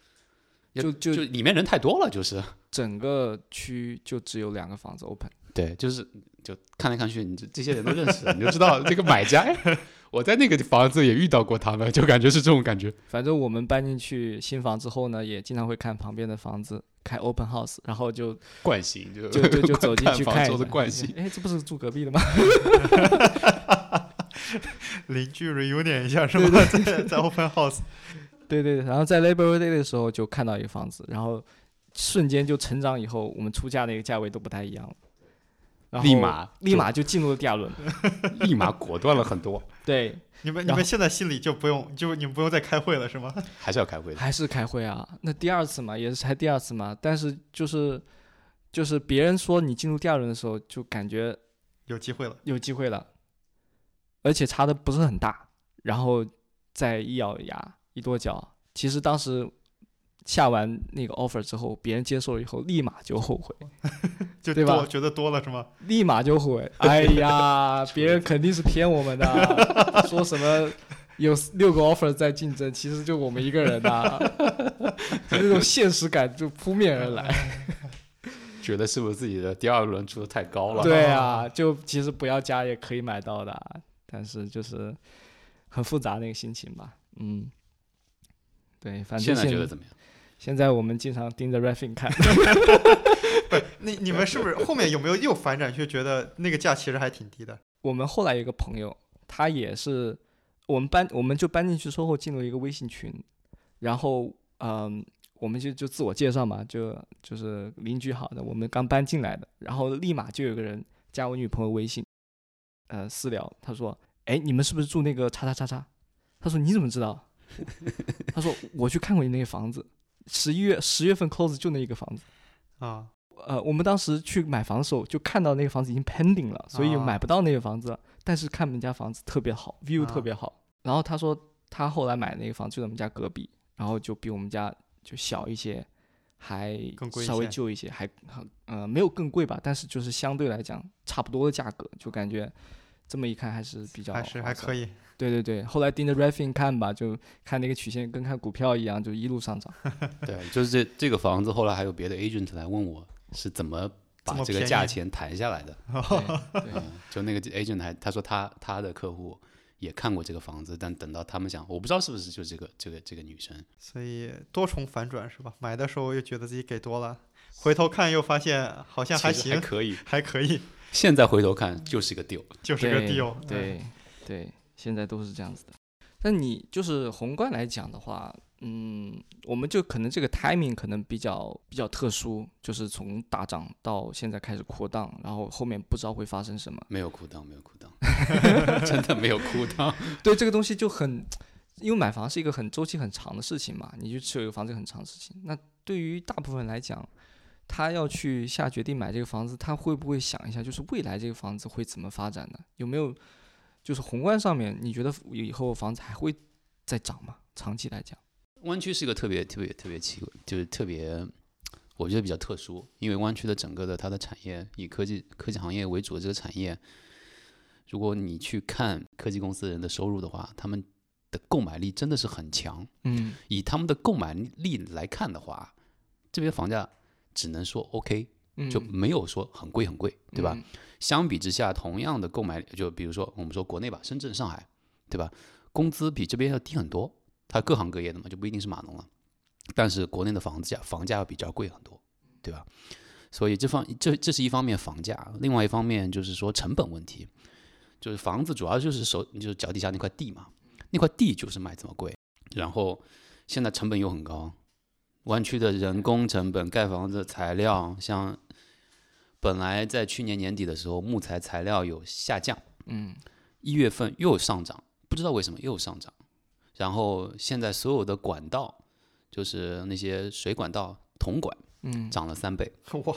就就就里面人太多了，就是 整个区就只有两个房子 open。对，就是就看来看去，你这这些人都认识，你就知道这个买家，哎，我在那个房子也遇到过他们，就感觉是这种感觉。反正我们搬进去新房之后呢，也经常会看旁边的房子开 open house，然后就惯性就就就就 走进去看房子惯性。哎，这不是住隔壁的吗？邻居 reunion 一下是吧？在在 open house，对对对，然后在 Labor Day 的时候就看到一个房子，然后瞬间就成长以后，我们出价那个价位都不太一样了，然后立马立马就进入了第二轮。立马果断了很多，对，你们你们现在心里就不用就你们不用再开会了是吗？还是要开会的。还是开会啊？那第二次嘛，也是才第二次嘛，但是就是就是别人说你进入第二轮的时候，就感觉有机会了，有机会了，而且差的不是很大，然后再一咬牙一跺脚，其实当时下完那个 offer 之后，别人接受了以后，立马就后悔，就对吧觉得多了是吗？立马就后悔。哎呀，别人肯定是骗我们的，说什么有六个 offer 在竞争，其实就我们一个人呐、就那种现实感就扑面而来。觉得是不是自己的第二轮出的太高了？对啊，就其实不要加也可以买到的啊，但是就是很复杂那个心情吧。嗯，对，反正现在现觉得怎么样？现在我们经常盯着 Raffin 看，那你你们是不是后面有没有又反转，就觉得那个价其实还挺低的？我们后来有一个朋友，他也是我们搬，我们就搬进去之后进入一个微信群，然后嗯、我们就就自我介绍嘛，就就是邻居好的，我们刚搬进来的，然后立马就有个人加我女朋友微信，呃私聊，他说，哎，你们是不是住那个叉叉叉叉？他说你怎么知道？他说我去看过你那个房子，十一月十月份 close 就那一个房子。啊，呃，我们当时去买房的时候，就看到那个房子已经 pending 了，所以啊买不到那个房子了。但是看我们家房子特别好，view 啊特别好。然后他说他后来买那个房子就在我们家隔壁，然后就比我们家就小一些，还稍微旧一些，还很呃没有更贵吧，但是就是相对来讲差不多的价格，就感觉这么一看还是比较还是还可以。对对对，后来盯着 Raffin 看吧，就看那个曲线跟看股票一样，就一路上涨。对，就是这这个房子，后来还有别的 agent 来问我是怎么把这个价钱谈下来的。对对嗯，就那个 agent 还他说他他的客户也看过这个房子，但等到他们想，我不知道是不是就这个这个这个女生，所以多重反转是吧？买的时候又觉得自己给多了，回头看又发现好像还行还行，可以。还可以，现在回头看就是个 deal。就是个对 deal。嗯对对，现在都是这样子的。但你就是宏观来讲的话，嗯，我们就可能这个 timing 可能比较比较特殊，就是从大涨到现在开始扩档，然后后面不知道会发生什么。没有扩档，没有扩档，真的没有扩档。对这个东西就很，因为买房是一个很周期很长的事情嘛，你去持有一个房子很长的事情。那对于大部分来讲，他要去下决定买这个房子，他会不会想一下，就是未来这个房子会怎么发展呢？有没有就是宏观上面，你觉得以后房子还会再涨吗？长期来讲，湾区是一个特别特别特别奇怪，就是特别，我觉得比较特殊，因为湾区的整个的它的产业以科技科技行业为主的这个产业，如果你去看科技公司人的收入的话，他们的购买力真的是很强。嗯以他们的购买力来看的话，这边房价只能说 OK，嗯，就没有说很贵很贵，对吧？嗯？相比之下，同样的购买力，就比如说我们说国内吧，深圳、上海，对吧？工资比这边要低很多，它各行各业的嘛，就不一定是码农了。但是国内的房子价房价要比这儿贵很多，对吧？所以这方这这是一方面房价，另外一方面就是说成本问题，就是房子主要就是手就是脚底下那块地嘛，那块地就是卖这么贵，然后现在成本又很高，湾区的人工成本、盖房子材料，像本来在去年年底的时候，木材材料有下降，嗯。一月份又上涨，不知道为什么又上涨。然后现在所有的管道，就是那些水管道、铜管嗯。涨了三倍，哇，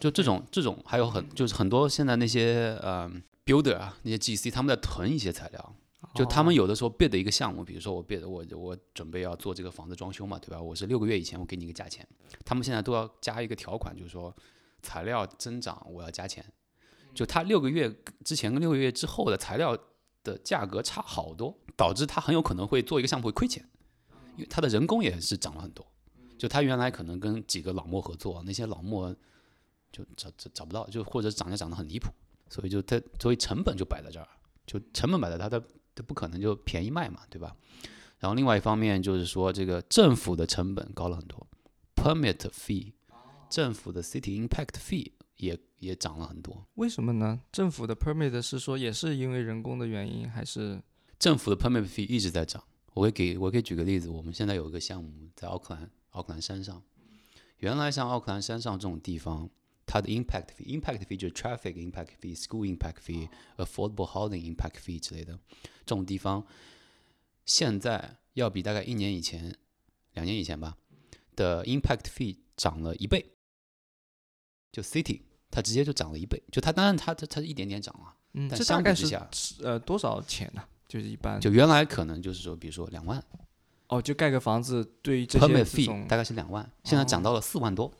就这种这种还有很就是很多现在那些呃 builder 啊，那些 GC 他们在囤一些材料，就他们有的时候 bid 的一个项目，比如说我 bid 我我准备要做这个房子装修嘛，对吧？我是六个月以前我给你一个价钱，他们现在都要加一个条款，就是说材料增长我要加钱，就他六个月之前跟六个月之后的材料的价格差好多，导致他很有可能会做一个项目会亏钱，因为他的人工也是涨了很多。就他原来可能跟几个老莫合作，那些老莫就找找找不到，就或者涨价涨得很离谱，所以就他所以成本就摆在这儿，就成本摆在他的，它不可能就便宜卖嘛，对吧？然后另外一方面就是说，这个政府的成本高了很多，permit fee，政府的 city impact fee 也也涨了很多。为什么呢？政府的 permit 是说也是因为人工的原因，还是政府的 permit fee 一直在涨。我会给我可以举个例子，我们现在有一个项目在奥克兰，奥克兰山上，原来像奥克兰山上这种地方，它的 impact fee，impact fee 就是 traffic impact fee、school impact fee、affordable housing impact fee 之类的，这种地方现在要比大概一年以前、两年以前吧的 impact fee 涨了一倍，就 city 它直接就涨了一倍，就它当然它它它是一点点涨啊，嗯，但这大概是相比之下呃多少钱呢、就是一般就原来可能就是说，比如说两万。哦，就盖个房子，对于这些 permit fee 大概是两万，现在涨到了四万多，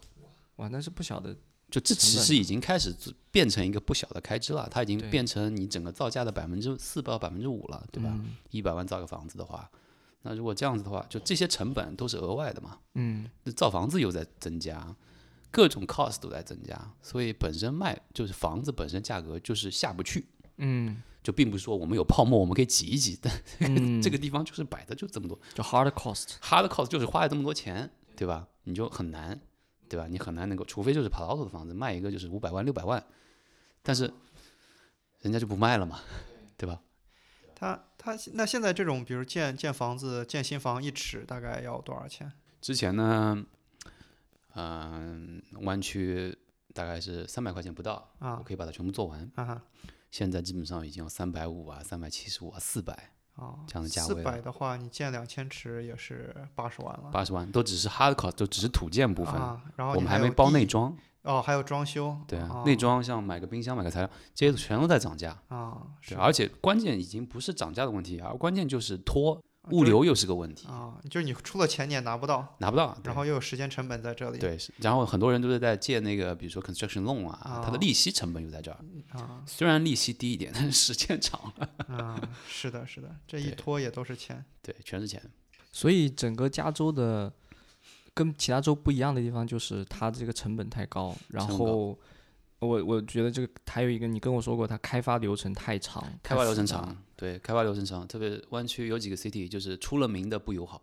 哇，那是不小的，就这其实已经开始变成一个不小的开支了，它已经变成你整个造价的百分之四到百分之五了，对吧？嗯一百万造个房子的话，那如果这样子的话，就这些成本都是额外的嘛，嗯那造房子又在增加，各种 cost 都在增加，所以本身卖就是房子本身价格就是下不去，嗯就并不是说我们有泡沫我们可以挤一挤，但嗯，这个地方就是摆的就这么多就 hard cost。hard cost 就是花了这么多钱，对吧？你就很难，对吧？你很难能够，除非就是帕劳特的房子卖一个就是五百万六百万，但是人家就不卖了嘛，对吧？他他那现在这种，比如建建房子、建新房一尺大概要多少钱？之前呢，嗯、湾区大概是三百块钱不到，啊我可以把它全部做完。啊现在基本上已经有三百五啊、三百七十五啊、四百、哦，这样的价四位四百的话，你建两千尺也是八十万了。八十万，都只是 hard cost，都只是土建部分，啊，然后我们还没包内装。哦，还有装修。对啊，哦内装像买个冰箱、买个材料，这些全都在涨价。啊，是，而且关键已经不是涨价的问题，而关键就是拖，物流又是个问题，啊，就是你出了钱你也拿不到，拿不到。然后又有时间成本在这里。对，然后很多人都是在借那个，比如说 construction loan 啊，它的啊利息成本又在这儿。啊虽然利息低一点，但是时间长了，啊，是的，是的，这一拖也都是钱。对，全是钱。所以整个加州的跟其他州不一样的地方就是它这个成本太高，然后我我觉得这个还有一个你跟我说过，它开发流程太长，开发流程长，对，开发流程长，特别湾区有几个 city 就是出了名的不友好，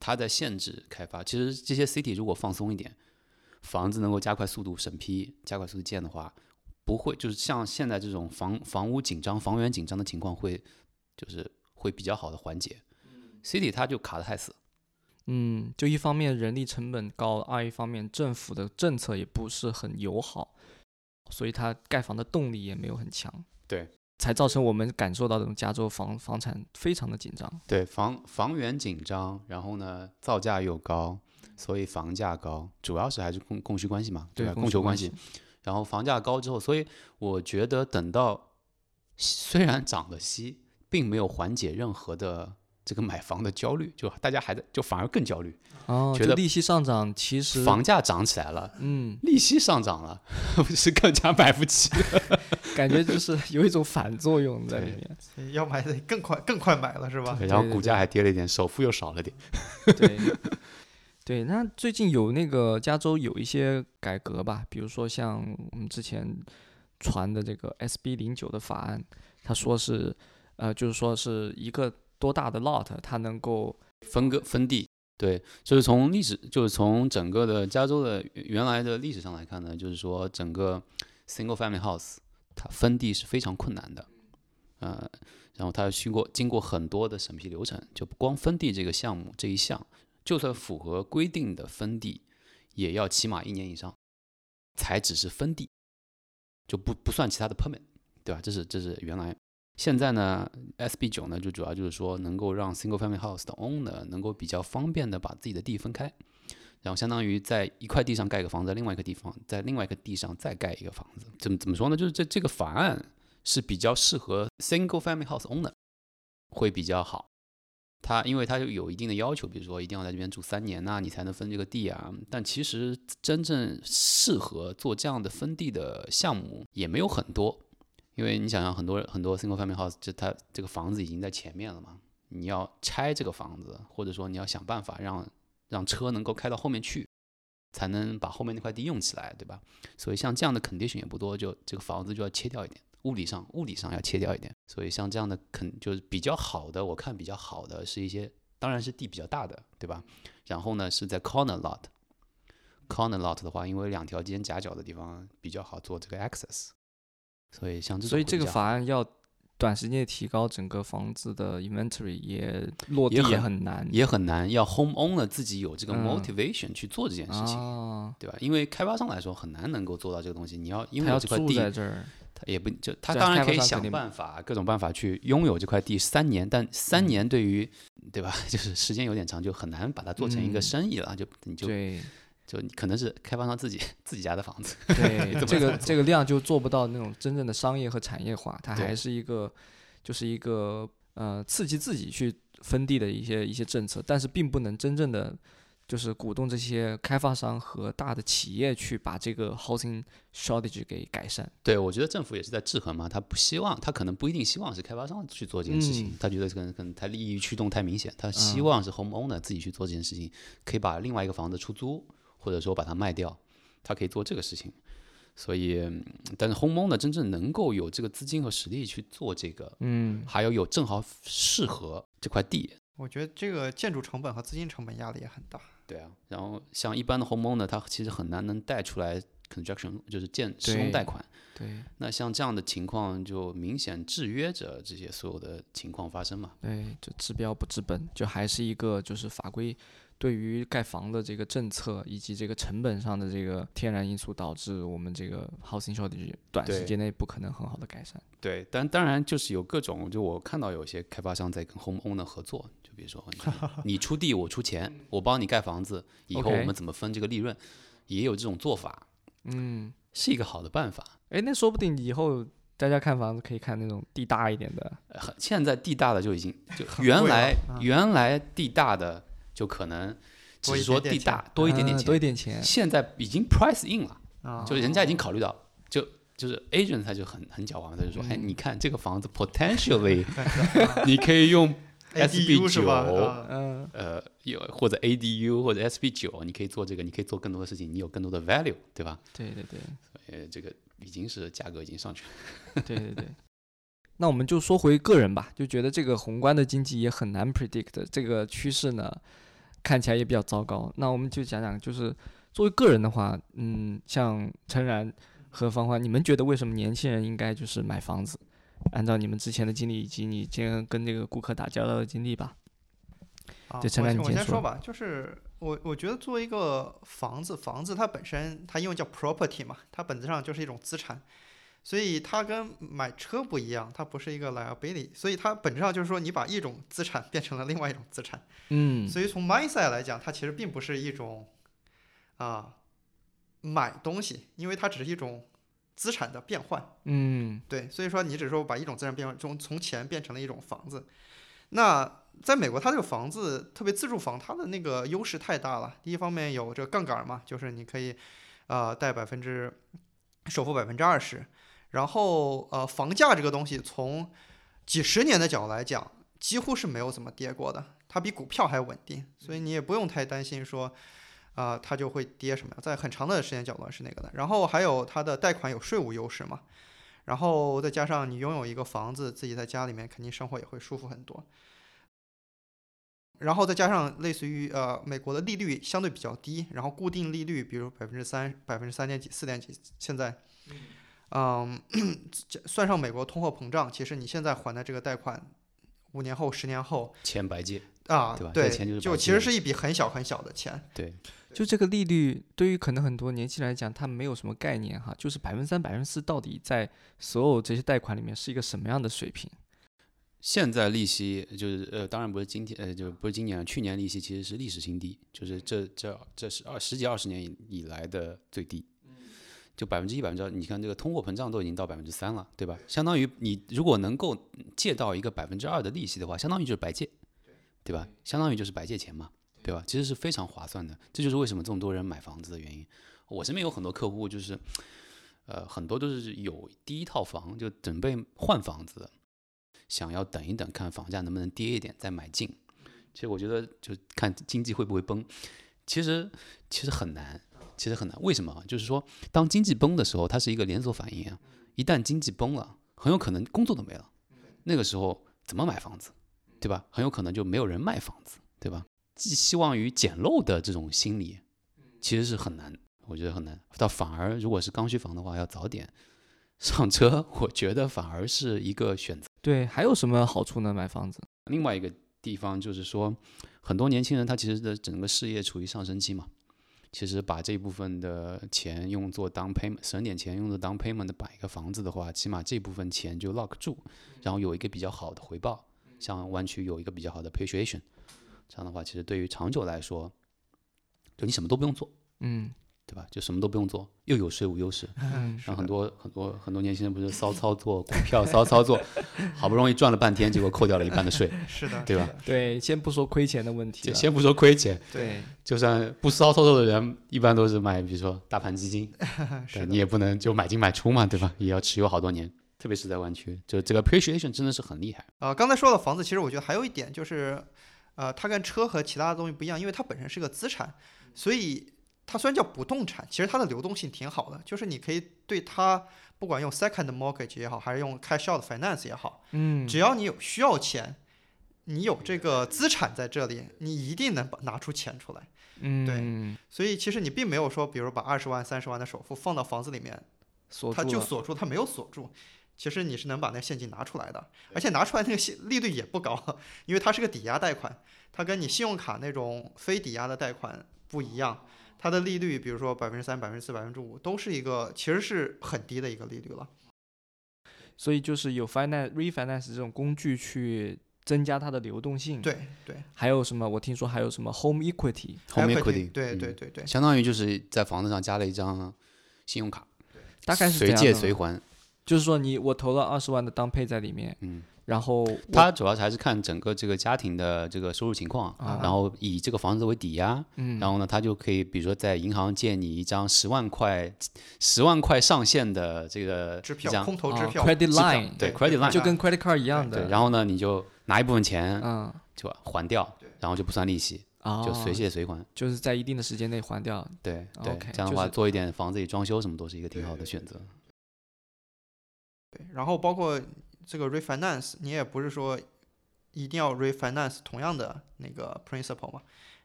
它在限制开发。其实这些 city 如果放松一点，房子能够加快速度审批，加快速度建的话，不会就是像现在这种房房屋紧张、房源紧张的情况会就是会比较好的缓解。city 它就卡得太死，嗯，就一方面人力成本高，二一方面政府的政策也不是很友好，所以它盖房的动力也没有很强。对，才造成我们感受到这种加州房房产非常的紧张。对房房源紧张，然后呢造价又高，所以房价高，主要是还是供供需关系嘛，吧？供求关系。然后房价高之后，所以我觉得等到虽然涨了息，并没有缓解任何的这个买房的焦虑，就大家还在就反而更焦虑，哦，觉得利息上涨，其实房价涨起来了，嗯，利息上涨了，不是更加买不起？感觉就是有一种反作用 在里面。要买得更快，更快买了是吧？然后股价还跌了一点，首付又少了点。对，对，那最近有那个加州有一些改革吧，比如说像我们之前传的这个 SB 零九的法案，他说是呃，就是说是一个多大的 lot，它能够分割分地，对，就是从历史，就是从整个的加州的原来的历史上来看呢，就是说整个 single family house 它分地是非常困难的，呃，然后它经过经过很多的审批流程，就光分地这个项目这一项，就算符合规定的分地，也要起码一年以上，才只是分地，就不不算其他的 permit，对吧？这是这是原来。现在呢，SB 九呢，就主要就是说能够让 single family house 的 owner 能够比较方便的把自己的地分开，然后相当于在一块地上盖个房子，在另外一个地方，在另外一个地上再盖一个房子。怎么怎么说呢？就是这这个法案是比较适合 single family house owner 会比较好。它因为它有一定的要求，比如说一定要在这边住三年呐、你才能分这个地啊。但其实真正适合做这样的分地的项目也没有很多。因为你想想，很多很多 single family house，就它这个房子已经在前面了嘛，你要拆这个房子，或者说你要想办法让让车能够开到后面去，才能把后面那块地用起来，对吧？所以像这样的 condition 也不多，就这个房子就要切掉一点，物理上物理上要切掉一点。所以像这样的肯就是比较好的，我看比较好的是一些，当然是地比较大的，对吧？然后呢是在 corner lot。corner lot 的话，因为两条街夹角的地方比较好做这个 access，所以像这种所以这个法案要短时间提高整个房子的 inventory，也落地也也很很难。也很难，要 home owner 自己有这个嗯。motivation 去做这件事情，啊，对吧？因为开发商来说很难能够做到这个东西，你要因为要这块地，在这儿，他也不就他当然可以想办法，各种办法去拥有这块地三年，但三嗯。年对于、对吧，就是时间有点长，就很难把它做成一个嗯。生意了，就你就对就你可能是开发商自己自己家的房子，对，这个这个量就做不到那种真正的商业和产业化，它还是一个就是一个呃刺激自己去分地的一些一些政策，但是并不能真正的就是鼓动这些开发商和大的企业去把这个 housing shortage 给改善。对，我觉得政府也是在制衡嘛，他不希望，他可能不一定希望是开发商去做这件事情，嗯。他觉得可能可能他利益驱动太明显，他希嗯。望是 home owner 自己去做这件事情，可以把另外一个房子出租，或者说把它卖掉，他可以做这个事情。所以，嗯但是 home owner 真正能够有这个资金和实力去做这个，嗯，还有有正好适合这块地，我觉得这个建筑成本和资金成本压力也很大。对啊。然后像一般的 home owner，他其实很难能贷出来 construction，就是建施工贷款。对那像这样的情况，就明显制约着这些所有的情况发生嘛。对，就治标不治本，就还是一个就是法规对于盖房的这个政策以及这个成本上的这个天然因素，导致我们这个 housing shortage 短时间内不可能很好的改善。对，但当然就是有各种，就我看到有些开发商在跟 home owner 合作，就比如说你 你出地，我出钱，我帮你盖房子，以后我们怎么分这个利润，也有这种做法，嗯，是一个好的办法。哎，那说不定以后大家看房子可以看那种地大一点的。现在地大的就已经就 原来啊原来地大的就可能只说地大多一点点钱多一，点钱。现在已经 price in 了。啊，就是人家已经考虑到，就就是 agent 他就很很狡猾，他就说，哎，嗯你看这个房子 potentially 你可以用 SB 是吧？九，呃，有或者 ADU 或者 SB 九，你可以做这个，你可以做更多的事情，你有更多的 value，对吧？对对对呃，这个已经是价格已经上去了。对对对。那我们就说回个人吧，就觉得这个宏观的经济也很难 predict，这个趋势呢看起来也比较糟糕。那我们就讲讲，就是作为个人的话，嗯，像陈然和芳欢，你们觉得为什么年轻人应该就是买房子？按照你们之前的经历以及你今天跟这个顾客打交道的经历吧。啊，陈我先我兰你先说先说吧，就是我我觉得作为一个房子，房子它本身它英文叫 property 嘛，它本质上就是一种资产，所以它跟买车不一样，它不是一个 liability，所以它本质上就是说你把一种资产变成了另外一种资产，嗯所以从 mindset 来讲，它其实并不是一种啊买东西，因为它只是一种资产的变换。嗯对，所以说你只是说把一种资产变换从从钱变成了一种房子。那在美国，它这个房子，特别自住房，它的那个优势太大了。第一方面有这个杠杆嘛，就是你可以呃贷百分之首付百分之二十，然后呃房价这个东西从几十年的角度来讲，几乎是没有怎么跌过的，它比股票还稳定，所以你也不用太担心说。啊、它就会跌什么呀？在很长的时间角度是那个的。然后还有它的贷款有税务优势嘛，然后再加上你拥有一个房子，自己在家里面肯定生活也会舒服很多。然后再加上类似于呃美国的利率相对比较低，然后固定利率比如百分之三、百分之三点几、四点几，现在，嗯，算上美国通货膨胀，其实你现在还的这个贷款，五年后、十年后钱白借，啊，对吧对钱就是就其实是一笔很小很小的钱。对，就这个利率，对于可能很多年轻人来讲，他没有什么概念哈。就是百分之三、百分之四，到底在所有这些贷款里面是一个什么样的水平？现在利息就是呃，当然不是今天呃，就不是今年，去年利息其实是历史新低，就是这这这是二十几二十年以以来的最低，就百分之一百分之二，你看这个通货膨胀都已经到百分之三了，对吧？相当于你如果能够借到一个百分之二的利息的话，相当于就是白借，对吧？相当于就是白借钱嘛，对吧？其实是非常划算的，这就是为什么这么多人买房子的原因。我身边有很多客户就是，呃，很多都是有第一套房就准备换房子的。想要等一等，看房价能不能跌一点再买进。其实我觉得，就看经济会不会崩。其实其实很难，其实很难。为什么？就是说，当经济崩的时候，它是一个连锁反应啊。一旦经济崩了，很有可能工作都没了。那个时候怎么买房子，对吧？很有可能就没有人卖房子，对吧？寄希望于捡漏的这种心理，其实是很难，我觉得很难。倒反而，如果是刚需房的话，要早点上车，我觉得反而是一个选择。对，还有什么好处呢？买房子？另外一个地方就是说，很多年轻人他其实的整个事业处于上升期嘛，其实把这部分的钱用作当 payment，省点钱用作当 payment 的买一个房子的话，起码这部分钱就 lock 住，然后有一个比较好的回报，像湾区有一个比较好的 appreciation，这样的话，其实对于长久来说，就你什么都不用做，嗯。对吧？就什么都不用做，又有税务优势，嗯，然后很多很多很多年轻人不是骚操作股票，骚操作，好不容易赚了半天，结果扣掉了一半的税，是的，对吧？对，先不说亏钱的问题，就先不说亏钱，对就算不骚操作的人，一般都是买，比如说大盘基金，你也不能就买进买出嘛，对吧？也要持有好多年，特别是在湾区，就这个 appreciation 真的是很厉害。呃，刚才说到房子，其实我觉得还有一点就是，呃，它跟车和其他的东西不一样，因为它本身是个资产，所以它虽然叫不动产，其实它的流动性挺好的，就是你可以对它不管用 second mortgage 也好，还是用 cash out finance 也好，嗯，只要你有需要钱，你有这个资产在这里，你一定能把拿出钱出来。嗯，所以其实你并没有说，比如把二十万、三十万的首付放到房子里面，锁住它就锁住，它没有锁住。其实你是能把那现金拿出来的，而且拿出来那个现利率也不高，因为它是个抵押贷款，它跟你信用卡那种非抵押的贷款不一样，它的利率比如说百分之三、百分之四、百分之五，都是一个其实是很低的一个利率了。所以就是有 finance refinance 这种工具去增加它的流动性。，对对还有什么？我听说还有什么 home equity。home equity，equity，对嗯对对对，相当于就是在房子上加了一张信用卡，大概是随借这样的随还。就是说你我投了二十万的当配在里面，嗯，然后我它主要还是看整个这个家庭的这个收入情况，啊然后以这个房子为抵押，嗯，然后呢，他就可以比如说在银行借你一张十万块、十万块上限的这个支票空头支票 credit line 对对 credit line，就跟 credit card 一样的。对，然后呢，你就拿一部分钱嗯就还掉，然后就不算利息，啊，就随借随还。就是在一定的时间内还掉。对对 OK，这样的话就是做一点房子里装修什么都是一个挺好的选择。对，然后包括这个 refinance，你也不是说一定要 refinance 同样的那个 principle 嘛，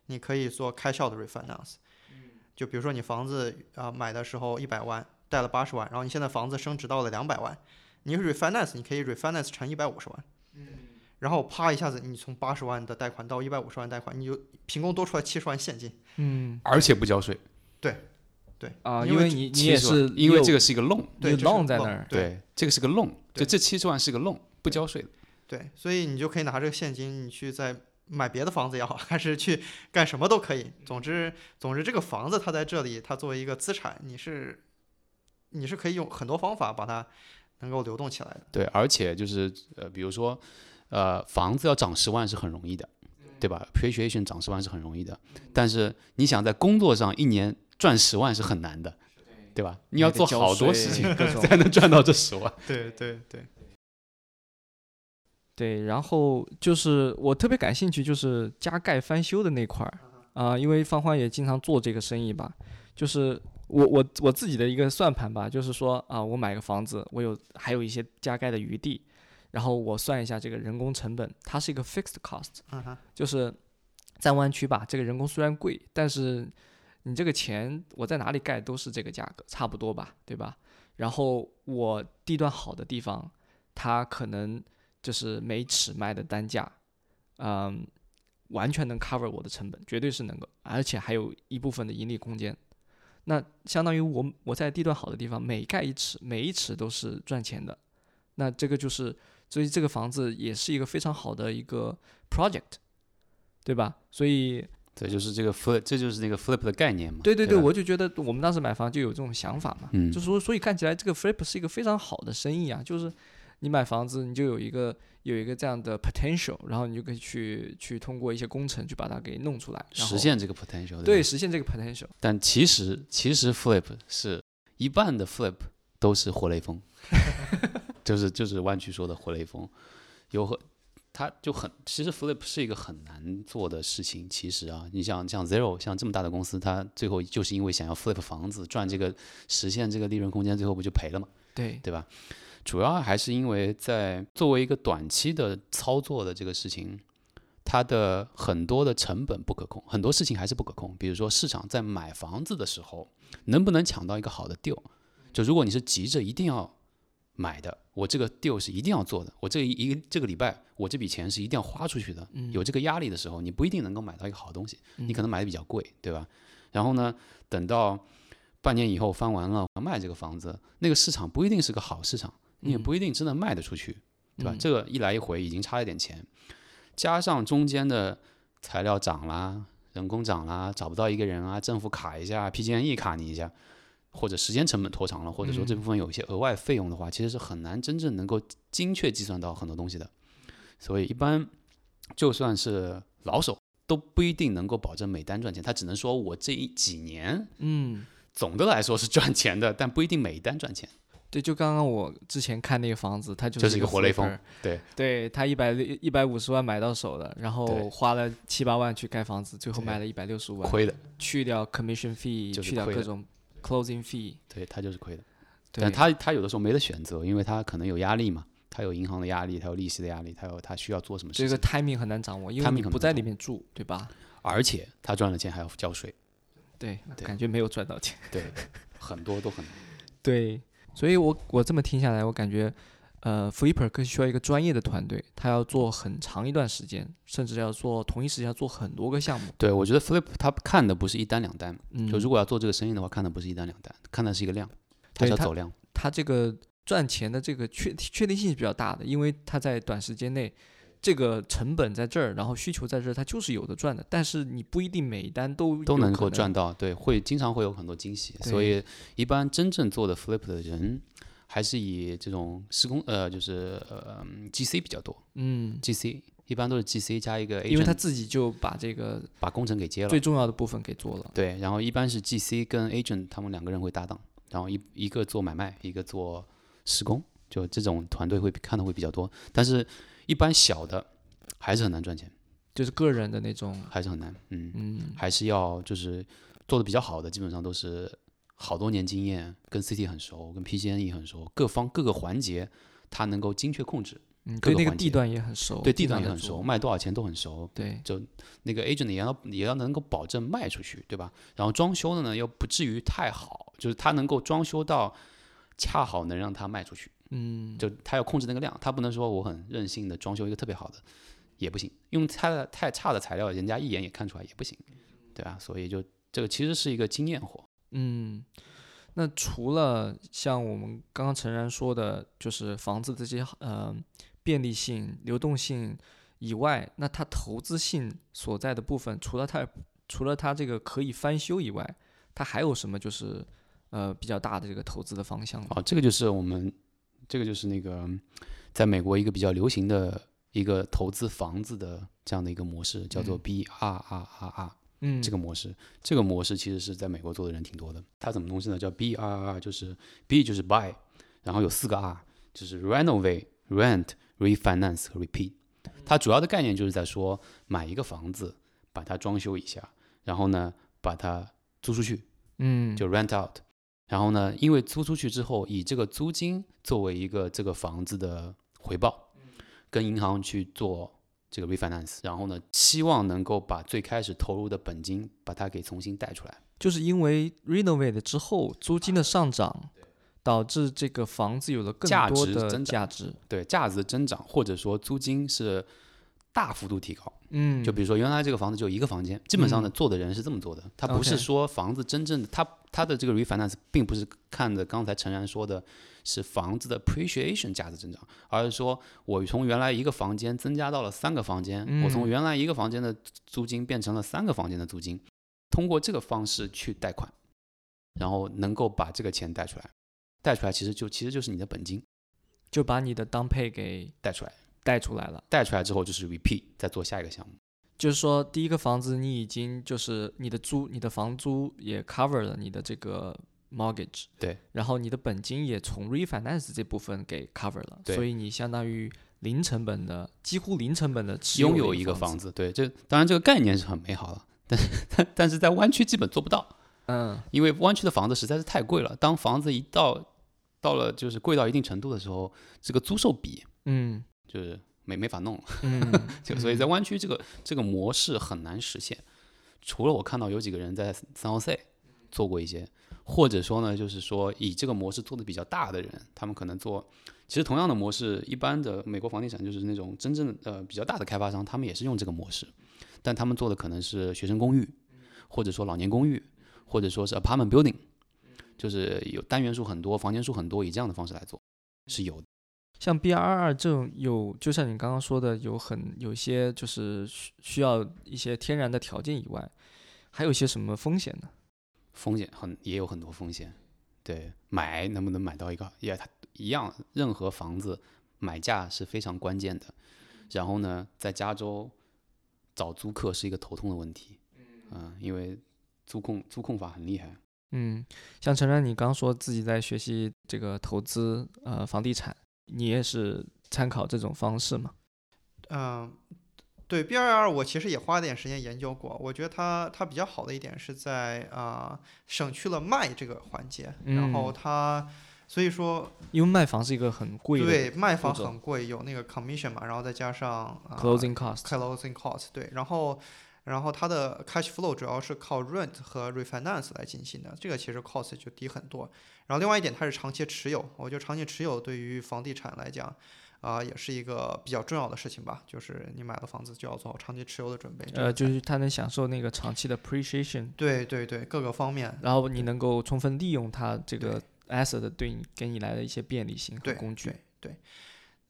你可以做开销的 refinance。就比如说你房子啊、买的时候一百万，贷了八十万，然后你现在房子升值到了两百万，你 refinance 你可以 refinance 成一百五十万。然后啪一下子，你从八十万的贷款到一百五十万贷款，你就凭空多出来七十万现金。嗯而且不交税，对啊，因为因为你你也是因为这个是一个 loan，对，有这是 loan 在那儿对这个是个 loan，就对这七十万是个 loan，不交税的。对，所以你就可以拿这个现金，你去再买别的房子也好，还是去干什么都可以。总之，总之这个房子它在这里，它作为一个资产，你是你是可以用很多方法把它能够流动起来的。对，而且就是呃，比如说，呃，房子要涨十万是很容易的，对吧？appreciation 涨十万是很容易的，但是你想在工作上一年赚十万是很难的，对吧？你要做好多事情 才能赚到这十万。对对对，对，然后就是我特别感兴趣，就是加盖翻修的那块儿啊、因为芳欢也经常做这个生意吧。就是我我我自己的一个算盘吧，就是说啊，我买个房子，我有还有一些加盖的余地，然后我算一下这个人工成本，它是一个 fixed cost，就是在湾区吧，这个人工虽然贵，但是你这个钱我在哪里盖都是这个价格，差不多吧，对吧？然后我地段好的地方，它可能就是每尺卖的单价，嗯，完全能 cover 我的成本，绝对是能够，而且还有一部分的盈利空间。那相当于我我在地段好的地方，每盖一尺，每一尺都是赚钱的。那这个就是，所以这个房子也是一个非常好的一个 project，对吧？所以对，就是这个 flip，这就是那个 flip 的概念嘛。对对对，吧我就觉得我们当时买房就有这种想法嘛，嗯就说所以看起来这个 flip 是一个非常好的生意啊，就是你买房子你就有一个有一个这样的 potential，然后你就可以去去通过一些工程去把它给弄出来，实现这个 potential 对吧实现这个 potential。但其实其实 flip 是一半的 flip 都是活雷锋，就是就是湾区说的活雷锋，有很它就很其实 flip 是一个很难做的事情。其实啊，你像像 Zero 像这么大的公司，它最后就是因为想要 flip 房子赚这个实现这个利润空间，最后不就赔了吗？对，对吧？主要还是因为在作为一个短期的操作的这个事情，它的很多的成本不可控，很多事情还是不可控。比如说市场在买房子的时候，能不能抢到一个好的 deal？就如果你是急着一定要买的，我这个 deal 是一定要做的，我这一这个礼拜我这笔钱是一定要花出去的，有这个压力的时候，你不一定能够买到一个好东西，你可能买的比较贵，对吧？然后呢，等到半年以后翻完了卖这个房子，那个市场不一定是个好市场，你也不一定真的卖得出去，对吧？嗯这个一来一回已经差了点钱，加上中间的材料涨啦、人工涨啦，找不到一个人啊，政府卡一下，PG&E 卡你一下，或者时间成本拖长了，或者说这部分有一些额外费用的话，其实是很难真正能够精确计算到很多东西的。所以一般就算是老手都不一定能够保证每单赚钱，他只能说我这一几年嗯，总的来说是赚钱的，但不一定每一单赚钱。对，就刚刚我之前看那个房子，它就就是一一个活雷锋对对他一百六一百五十万买到手的，然后花了七八万去盖房子，最后卖了一百六十五万，亏的，去掉 commission fee，就是去掉各种 closing fee，对他就是亏的。但他他有的时候没得选择，因为他可能有压力嘛，他有银行的压力，他有利息的压力，他有他需要做什么事情，这个 timing 很难掌握，因为你不在里面住，对吧？而且他赚了钱还要交税，对，对感觉没有赚到钱。对，很多都很难对，所以我我这么听下来，我感觉，呃，Flipper 更需要一个专业的团队，他要做很长一段时间，甚至要做同一时间要做很多个项目。对，我觉得 Flip 他看的不是一单两单，嗯，就如果要做这个生意的话，看的不是一单两单，看的是一个量，他要走量。他这个赚钱的这个确确定性是比较大的，因为他在短时间内，这个成本在这儿，然后需求在这儿，它就是有的赚的。但是你不一定每一单都都能够赚到，对，会经常会有很多惊喜，所以一般真正做的 flip 的人，还是以这种施工呃，就是呃嗯 GC 比较多。嗯，，GC 一般都是 GC 加一个 agent，因为他自己就把这个把工程给接了最，重要的部分给做了。对，然后一般是 GC 跟 agent 他们两个人会搭档，然后一一个做买卖，一个做施工，就这种团队会看的会比较多，但是一般小的还是很难赚钱，就是个人的那种，还是很难，嗯，嗯，还是要就是做的比较好的，基本上都是好多年经验，跟 CT 很熟，跟 PGN 也很熟，各方各个环节他能够精确控制，嗯，对那个地段也很熟，对地段也很熟，，卖多少钱都很熟。对，就那个 agent 也要也要能够保证卖出去，对吧？然后装修的呢又不至于太好，就是他能够装修到恰好能让他卖出去，嗯，就他要控制那个量，他不能说我很任性的装修一个特别好的也不行，用太太差的材料，人家一眼也看出来也不行，对吧？所以就这个其实是一个经验活。嗯，那除了像我们刚刚陈然说的，就是房子这些呃便利性、流动性以外，那它投资性所在的部分，除了它除了它这个可以翻修以外，它还有什么就是呃比较大的这个投资的方向呢？哦，这个就是我们，这个就是那个在美国一个比较流行的一个投资房子的这样的一个模式，叫做嗯 BRRR。嗯，这个模式，这个模式其实是在美国做的人挺多的。它怎么东西呢？叫 BRR，就是 B 就是 buy，然后有四个 R，就是 renovate、rent、refinance 和 repeat。它主要的概念就是在说买一个房子，把它装修一下，然后呢把它租出去，嗯，就 rent out。然后呢，因为租出去之后，以这个租金作为一个这个房子的回报，跟银行去做这个 refinance，然后呢，希望能够把最开始投入的本金把它给重新贷出来。就是因为 renovate 之后租金的上涨，导致这个房子有了更多的值增长价值。对价值的增长，或者说租金是大幅度提高。嗯，就比如说，原来这个房子就一个房间，基本上呢，嗯。做的人是这么做的，他不是说房子真正的，他他的这个 refinance 并不是看着刚才陈然说的是房子的 appreciation 价值增长，而是说我从原来一个房间增加到了三个房间，我从嗯。原来一个房间的租金变成了三个房间的租金，通过这个方式去贷款，然后能够把这个钱贷出来，贷出来其实就其实就是你的本金。就把你的 down pay 给贷出来，带出来了。带出来之后就是 repeat 再做下一个项目。就是说，第一个房子你已经就是你的租，你的房租也 cover 了你的这个 mortgage，对，然后你的本金也从 refinance 这部分给 cover 了，对所以你相当于零成本的，几乎零成本的拥有一个房房。子，对，这当然这个概念是很美好了，但但但是在湾区基本做不到，嗯，因为湾区的房子实在是太贵了。当房子一到到了就是贵到一定程度的时候，这个租售比嗯就是没没法弄 就所以在湾区这个这个模式很难实现。除了我看到有几个人在三号 C 做过一些，或者说呢，就是说以这个模式做的比较大的人，他们可能做。其实同样的模式，一般的美国房地产就是那种真正呃比较大的开发商，他们也是用这个模式，但他们做的可能是学生公寓，或者说老年公寓，或者说是 apartment building，就是有单元数很多、房间数很多，以这样的方式来做是有的。像 B R 二这种有，就像你刚刚说的，有很有一些就是需需要一些天然的条件以外，还有一些什么风险呢？风险很也有很多风险，对，买能不能买到一个也它一样，任何房子买价是非常关键的。然后呢，在加州找租客是一个头痛的问题，嗯、因为租控租控法很厉害，嗯，像陈然，你刚说自己在学习这个投资呃房地产，你也是参考这种方式吗？嗯，对 BRR 我其实也花了点时间研究过，我觉得它它比较好的一点是在啊、省去了卖这个环节，然后嗯它所以说因为卖房是一个很贵的对卖房很贵，有那个 commission 嘛，然后再加上、啊 closing cost。closing cost 对，然后然后它的 cash flow 主要是靠 rent 和 refinance 来进行的，这个其实 cost 就低很多。然后另外一点，它是长期持有，我觉得长期持有对于房地产来讲。啊、也是一个比较重要的事情吧，就是你买了房子就要做好长期持有的准备。呃，就是它能享受那个长期的 appreciation，对对对，各个方面。然后你能够充分利用它这个 asset 对你给你来的一些便利性和对工具。对对，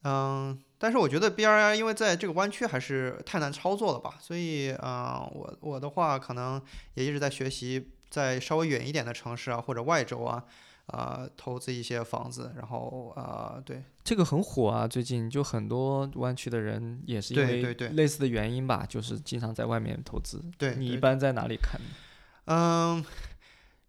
嗯，但是我觉得 BRI 因为在这个湾区还是太难操作了吧，所以啊、呃我我的话可能也一直在学习，在稍微远一点的城市啊或者外州啊，啊、投资一些房子，然后啊、呃对这个很火啊，最近就很多湾区的人也是因为类似的原因吧，就是经常在外面投资。对，你一般在哪里看呢？嗯，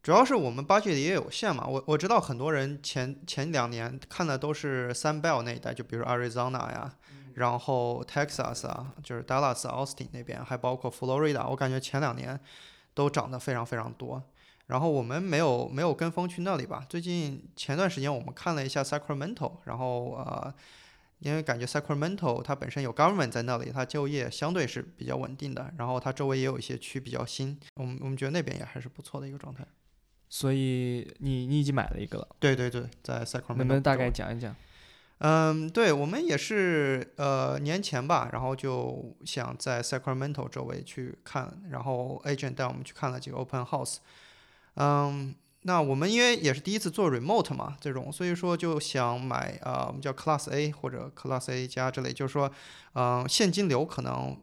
主要是我们 budget 也有限嘛。我我知道很多人前前两年看的都是 Sun Belt 那一带，就比如 Arizona 呀，然后 Texas 啊，就是 Dallas、Austin 那边，还包括 Florida。我感觉前两年都涨得非常非常多。然后我们没有没有跟风去那里吧。最近前段时间我们看了一下 Sacramento，然后呃，因为感觉 Sacramento 它本身有 government 在那里，它就业相对是比较稳定的，然后它周围也有一些区比较新，我们我们觉得那边也还是不错的一个状态。所以你你已经买了一个了，对对对，在 Sacramento 能不能大概讲一讲？嗯，对，我们也是呃年前吧，然后就想在 Sacramento 周围去看，然后 agent 带我们去看了几个 open house。嗯，那我们因为也是第一次做 remote 嘛，这种，所以说就想买啊、呃我们叫 Class A 或者 Class A 加之类，就是说，嗯、现金流可能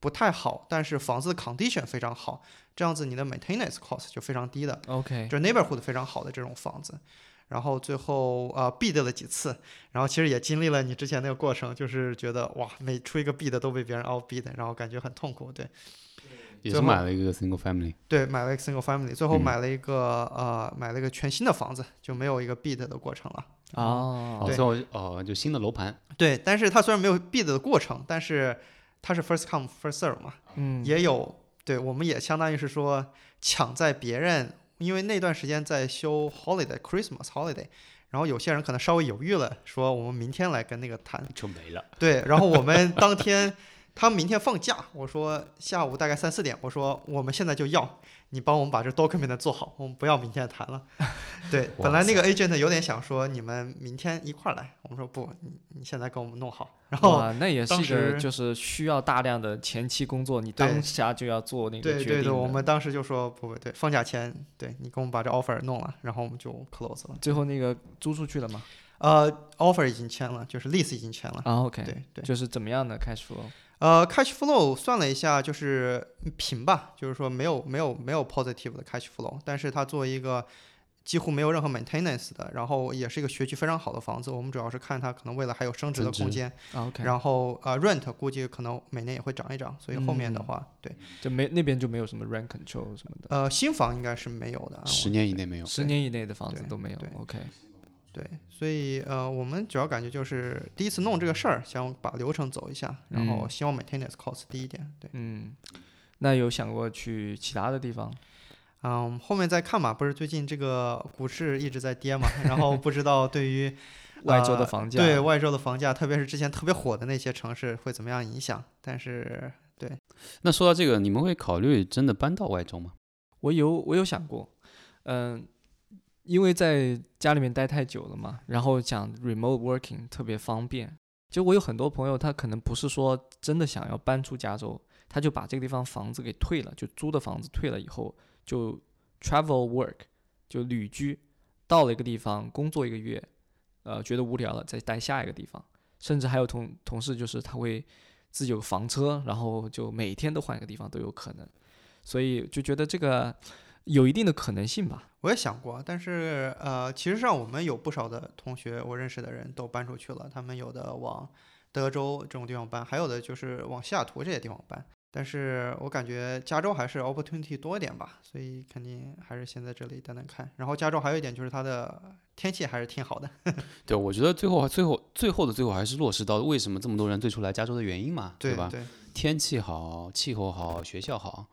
不太好，但是房子的 condition 非常好，这样子你的 maintenance cost 就非常低的。OK，就是 neighborhood 非常好的这种房子。然后最后呃 bid 了几次，然后其实也经历了你之前那个过程，就是觉得哇，每出一个 bid 都被别人 out bid，然后感觉很痛苦。对也是买了一个 single family。对，买了一个 single family，最后嗯买了一个、呃买了一个全新的房子，就没有一个 bid 的过程了。哦最后哦，就新的楼盘，对，但是它虽然没有 bid 的过程，但是它是 first come first serve 嘛，嗯，也有，对，我们也相当于是说抢在别人，因为那段时间在休 holiday Christmas holiday，然后有些人可能稍微犹豫了，说我们明天来跟那个谈，就没了。对，然后我们当天他们明天放假，我说下午大概三四点，我说我们现在就要你帮我们把这 document 做好，我们不要明天谈了。对，本来那个 agent 有点想说你们明天一块儿来，我们说不，你你现在给我们弄好，然后。哇，那也是当一个时就是需要大量的前期工作，你当下就要做那个决定对对对，我们当时就说不不对，放假前对你给我们把这 offer 弄了，然后我们就 close 了。最后那个租出去了吗？呃，offer 已经签了，就是 lease 已经签了。啊，OK，对对，就是怎么样的 cash flow？呃，cash flow 算了一下，就是平吧，就是说没有没有没有 positive 的 cash flow，但是它作为一个几乎没有任何 maintenance 的，然后也是一个学区非常好的房子，我们主要是看它可能未来还有升值的空间，然后呃 rent 估计可能每年也会涨一涨，所以后面的嗯话，对，就没那边就没有什么 rent control 什么的，呃新房应该是没有的，啊十年以内没有。十年以内的房子都没有对，OK，对，所以呃，我们主要感觉就是第一次弄这个事儿，想把流程走一下，然后嗯希望 maintenance cost 低一点。对，嗯，那有想过去其他的地方？嗯，后面再看吧。不是最近这个股市一直在跌嘛，然后不知道对于 外州的呃房价，对外州的房价，特别是之前特别火的那些城市会怎么样影响？但是对那说到这个，你们会考虑真的搬到外州吗？我有我有想过，嗯，因为在家里面待太久了嘛，然后想 remote working 特别方便。就我有很多朋友，他可能不是说真的想要搬出加州，他就把这个地方房子给退了，就租的房子退了以后，就 travel work 就旅居，到了一个地方工作一个月，呃，觉得无聊了再待下一个地方。甚至还有同同事就是他会自己有房车，然后就每天都换一个地方都有可能。所以就觉得这个有一定的可能性吧。我也想过，但是呃，其实上我们有不少的同学，我认识的人都搬出去了，他们有的往德州这种地方搬，还有的就是往西雅图这些地方搬。但是我感觉加州还是 opportunity 多一点吧，所以肯定还是先在这里等等看。然后加州还有一点就是它的天气还是挺好的。对，我觉得最后最后最后的最后还是落实到为什么这么多人最初来加州的原因嘛，吧？对对，天气好，气候好，学校好。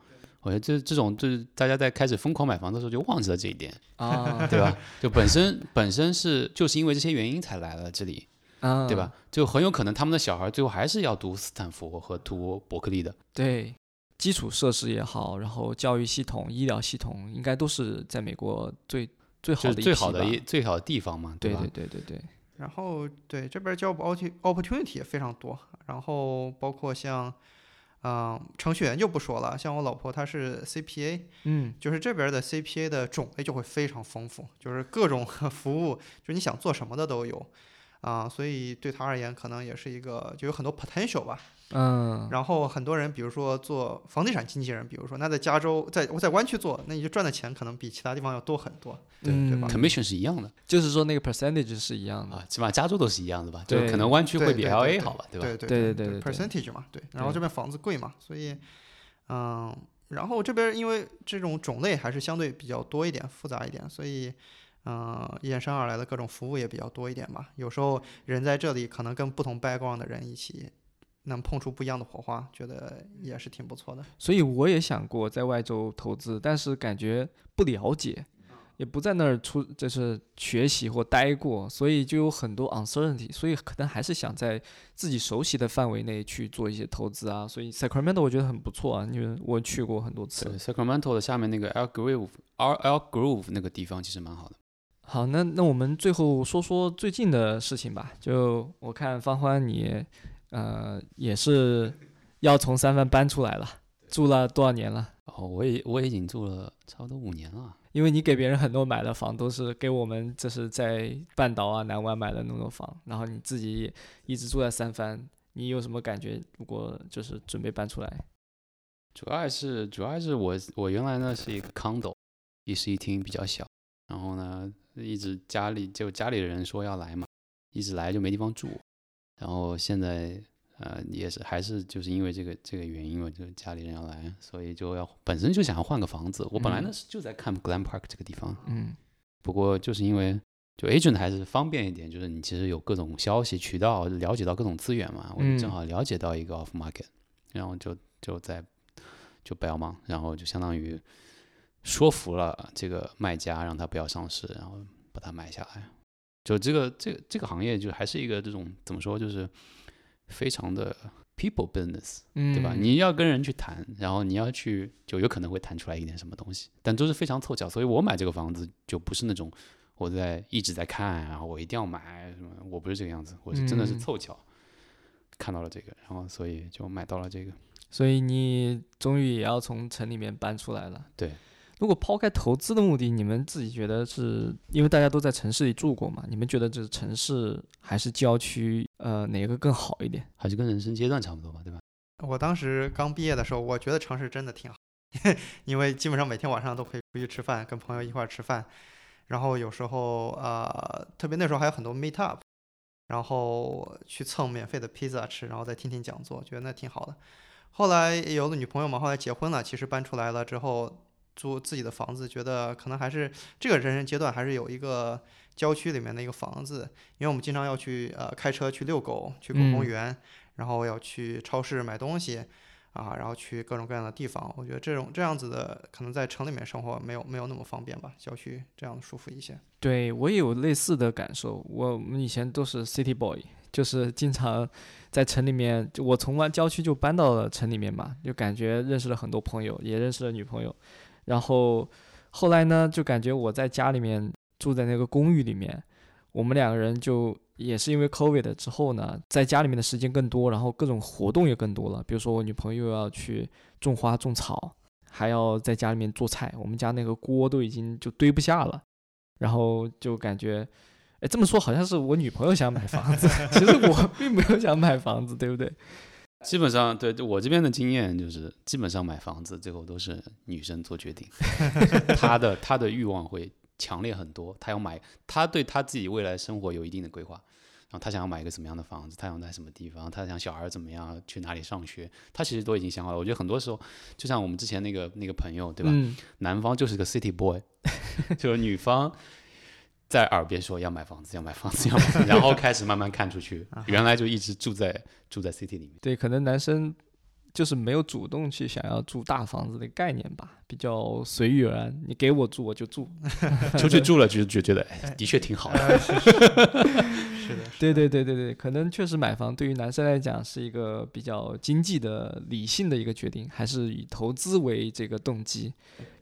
我觉得这这种就是大家在开始疯狂买房的时候就忘记了这一点啊，对吧？就本身本身是就是因为这些原因才来了这里。啊，对吧？就很有可能他们的小孩最后还是要读斯坦福和读伯克利的。对，基础设施也好，然后教育系统、医疗系统应该都是在美国最最好的最好的一最好的地方嘛，对吧？对对对对。然后对这边 job opportunity 也非常多，然后包括像嗯程序员就不说了，像我老婆她是 CPA，嗯，就是这边的 CPA 的种类就会非常丰富，就是各种 服务，就是你想做什么的都有。啊，所以对她而言，可能也是一个就有很多 potential 吧。嗯。然后很多人，比如说做房地产经纪人，比如说那在加州，在我在湾区做，那你就赚的钱可能比其他地方要多很多，对对吧？Commission 是一样的，就是说那个 percentage 是一样的啊，起码加州都是一样的吧？就可能湾区会比 LA 好吧？对吧？对对对对 percentage 嘛，对。然后这边房子贵嘛，所以嗯，然后这边因为这种种类还是相对比较多一点，复杂一点，所以。嗯，衍生而来的各种服务也比较多一点吧。有时候人在这里可能跟不同 background 的人一起，能碰出不一样的火花，觉得也是挺不错的。所以我也想过在外州投资，但是感觉不了解，也不在那儿出就是学习或待过，所以就有很多 uncertainty。所以可能还是想在自己熟悉的范围内去做一些投资啊。所以 Sacramento 我觉得很不错啊，因为我去过很多次。Sacramento 的下面那个 Elk Grove，R Elk Grove 那个地方其实蛮好的。好，那那我们最后说说最近的事情吧。就我看方欢你，呃，也是要从三藩搬出来了，住了多少年了？哦，我也我已经住了差不多五年了。因为你给别人很多买的房都是给我们，这是在半岛啊、南湾买的那种房，然后你自己一直住在三藩，你有什么感觉？如果就是准备搬出来，主要还是主要还是我我原来呢是一个 condo，一室一厅比较小，然后呢。一直家里就家里的人说要来嘛，一直来就没地方住，然后现在呃也是还是就是因为这个这个原因嘛，就家里人要来，所以就要本身就想要换个房子。我本来呢是就在看 Glen Park 这个地方，嗯，不过就是因为就 agent 还是方便一点，就是你其实有各种消息渠道了解到各种资源嘛，我就正好了解到一个 off market，然后就就在就不要忙，然后就相当于。说服了这个卖家，让他不要上市，然后把它买下来。就这个这个这个行业，就还是一个这种怎么说，就是非常的 people business，对吧？你要跟人去谈，然后你要去，就有可能会谈出来一点什么东西，但都是非常凑巧。所以我买这个房子就不是那种我在一直在看，然后我一定要买什么，我不是这个样子，我是真的是凑巧看到了这个，然后所以就买到了这个。所以你终于也要从城里面搬出来了，对。如果抛开投资的目的，你们自己觉得是因为大家都在城市里住过嘛？你们觉得这城市还是郊区，呃，哪个更好一点？还是跟人生阶段差不多吧，对吧？我当时刚毕业的时候，我觉得城市真的挺好，因为基本上每天晚上都可以出去吃饭，跟朋友一块儿吃饭，然后有时候呃，特别那时候还有很多 meet up，然后去蹭免费的披萨吃，然后再听听讲座，觉得那挺好的。后来有了女朋友嘛，后来结婚了，其实搬出来了之后。租自己的房子，觉得可能还是这个人生阶段还是有一个郊区里面的一个房子，因为我们经常要去呃开车去遛狗，去狗公园，然后要去超市买东西，啊，然后去各种各样的地方。我觉得这种这样子的可能在城里面生活没有没有那么方便吧，郊区这样舒服一些。对我也有类似的感受，我们以前都是 city boy，就是经常在城里面，就我从湾郊区就搬到了城里面嘛，就感觉认识了很多朋友，也认识了女朋友。然后后来呢，就感觉我在家里面住在那个公寓里面，我们两个人就也是因为 COVID 之后呢，在家里面的时间更多，然后各种活动也更多了。比如说我女朋友又要去种花种草，还要在家里面做菜，我们家那个锅都已经就堆不下了。然后就感觉，哎，这么说好像是我女朋友想买房子，其实我并没有想买房子，对不对？基本上，对我这边的经验就是，基本上买房子最后都是女生做决定，她的她的欲望会强烈很多，她要买，她对她自己未来生活有一定的规划，然后她想要买一个什么样的房子，她想在什么地方，她想小孩怎么样，去哪里上学，她其实都已经想好了。我觉得很多时候，就像我们之前那个那个朋友，对吧？嗯，男方就是个 city boy，就是女方在耳边说要买房子，要买房子，要买房子，然后开始慢慢看出去，原来就一直住在住在 city 里面。对，可能男生就是没有主动去想要住大房子的概念吧，比较随遇而安，你给我住我就住。出去住了就就觉得，哎，的确挺好的。呃是是是的，对对对对对，可能确实买房对于男生来讲是一个比较经济的、理性的一个决定，还是以投资为这个动机，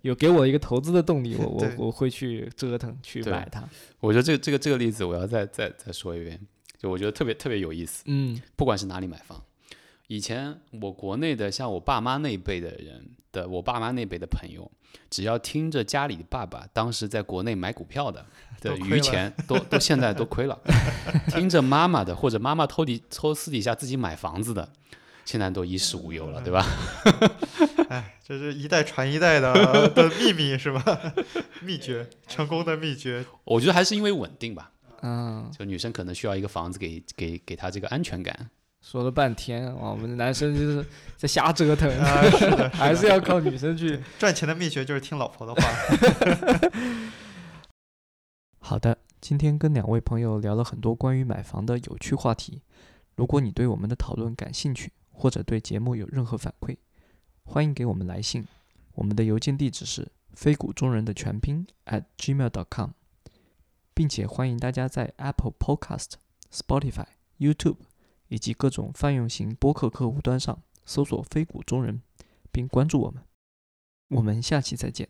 有给我一个投资的动力，我我对我会去折腾去对买它。我觉得这个这个这个例子，我要再再再说一遍，就我觉得特别特别有意思。嗯不管是哪里买房，以前我国内的像我爸妈那一辈的人的，我爸妈那辈的朋友，只要听着家里爸爸当时在国内买股票的 的余钱，都都现在都亏了；听着妈妈的，或者妈妈偷底偷私底下自己买房子的，现在都衣食无忧了，对吧？哎，这是一代传一代的的秘密是吧？秘诀，成功的秘诀。我觉得还是因为稳定吧，嗯，就女生可能需要一个房子给给给她这个安全感。说了半天，啊我们男生就是在瞎折腾，啊，是的，还是要靠女生去。赚钱的秘诀就是听老婆的话。好的，今天跟两位朋友聊了很多关于买房的有趣话题。如果你对我们的讨论感兴趣，或者对节目有任何反馈，欢迎给我们来信。我们的邮件地址是非谷中人的全拼 at gmail.com，并且欢迎大家在 Apple Podcast、Spotify、YouTube 以及各种泛用型播客客户端上搜索“非谷中人”，并关注我们。我们下期再见。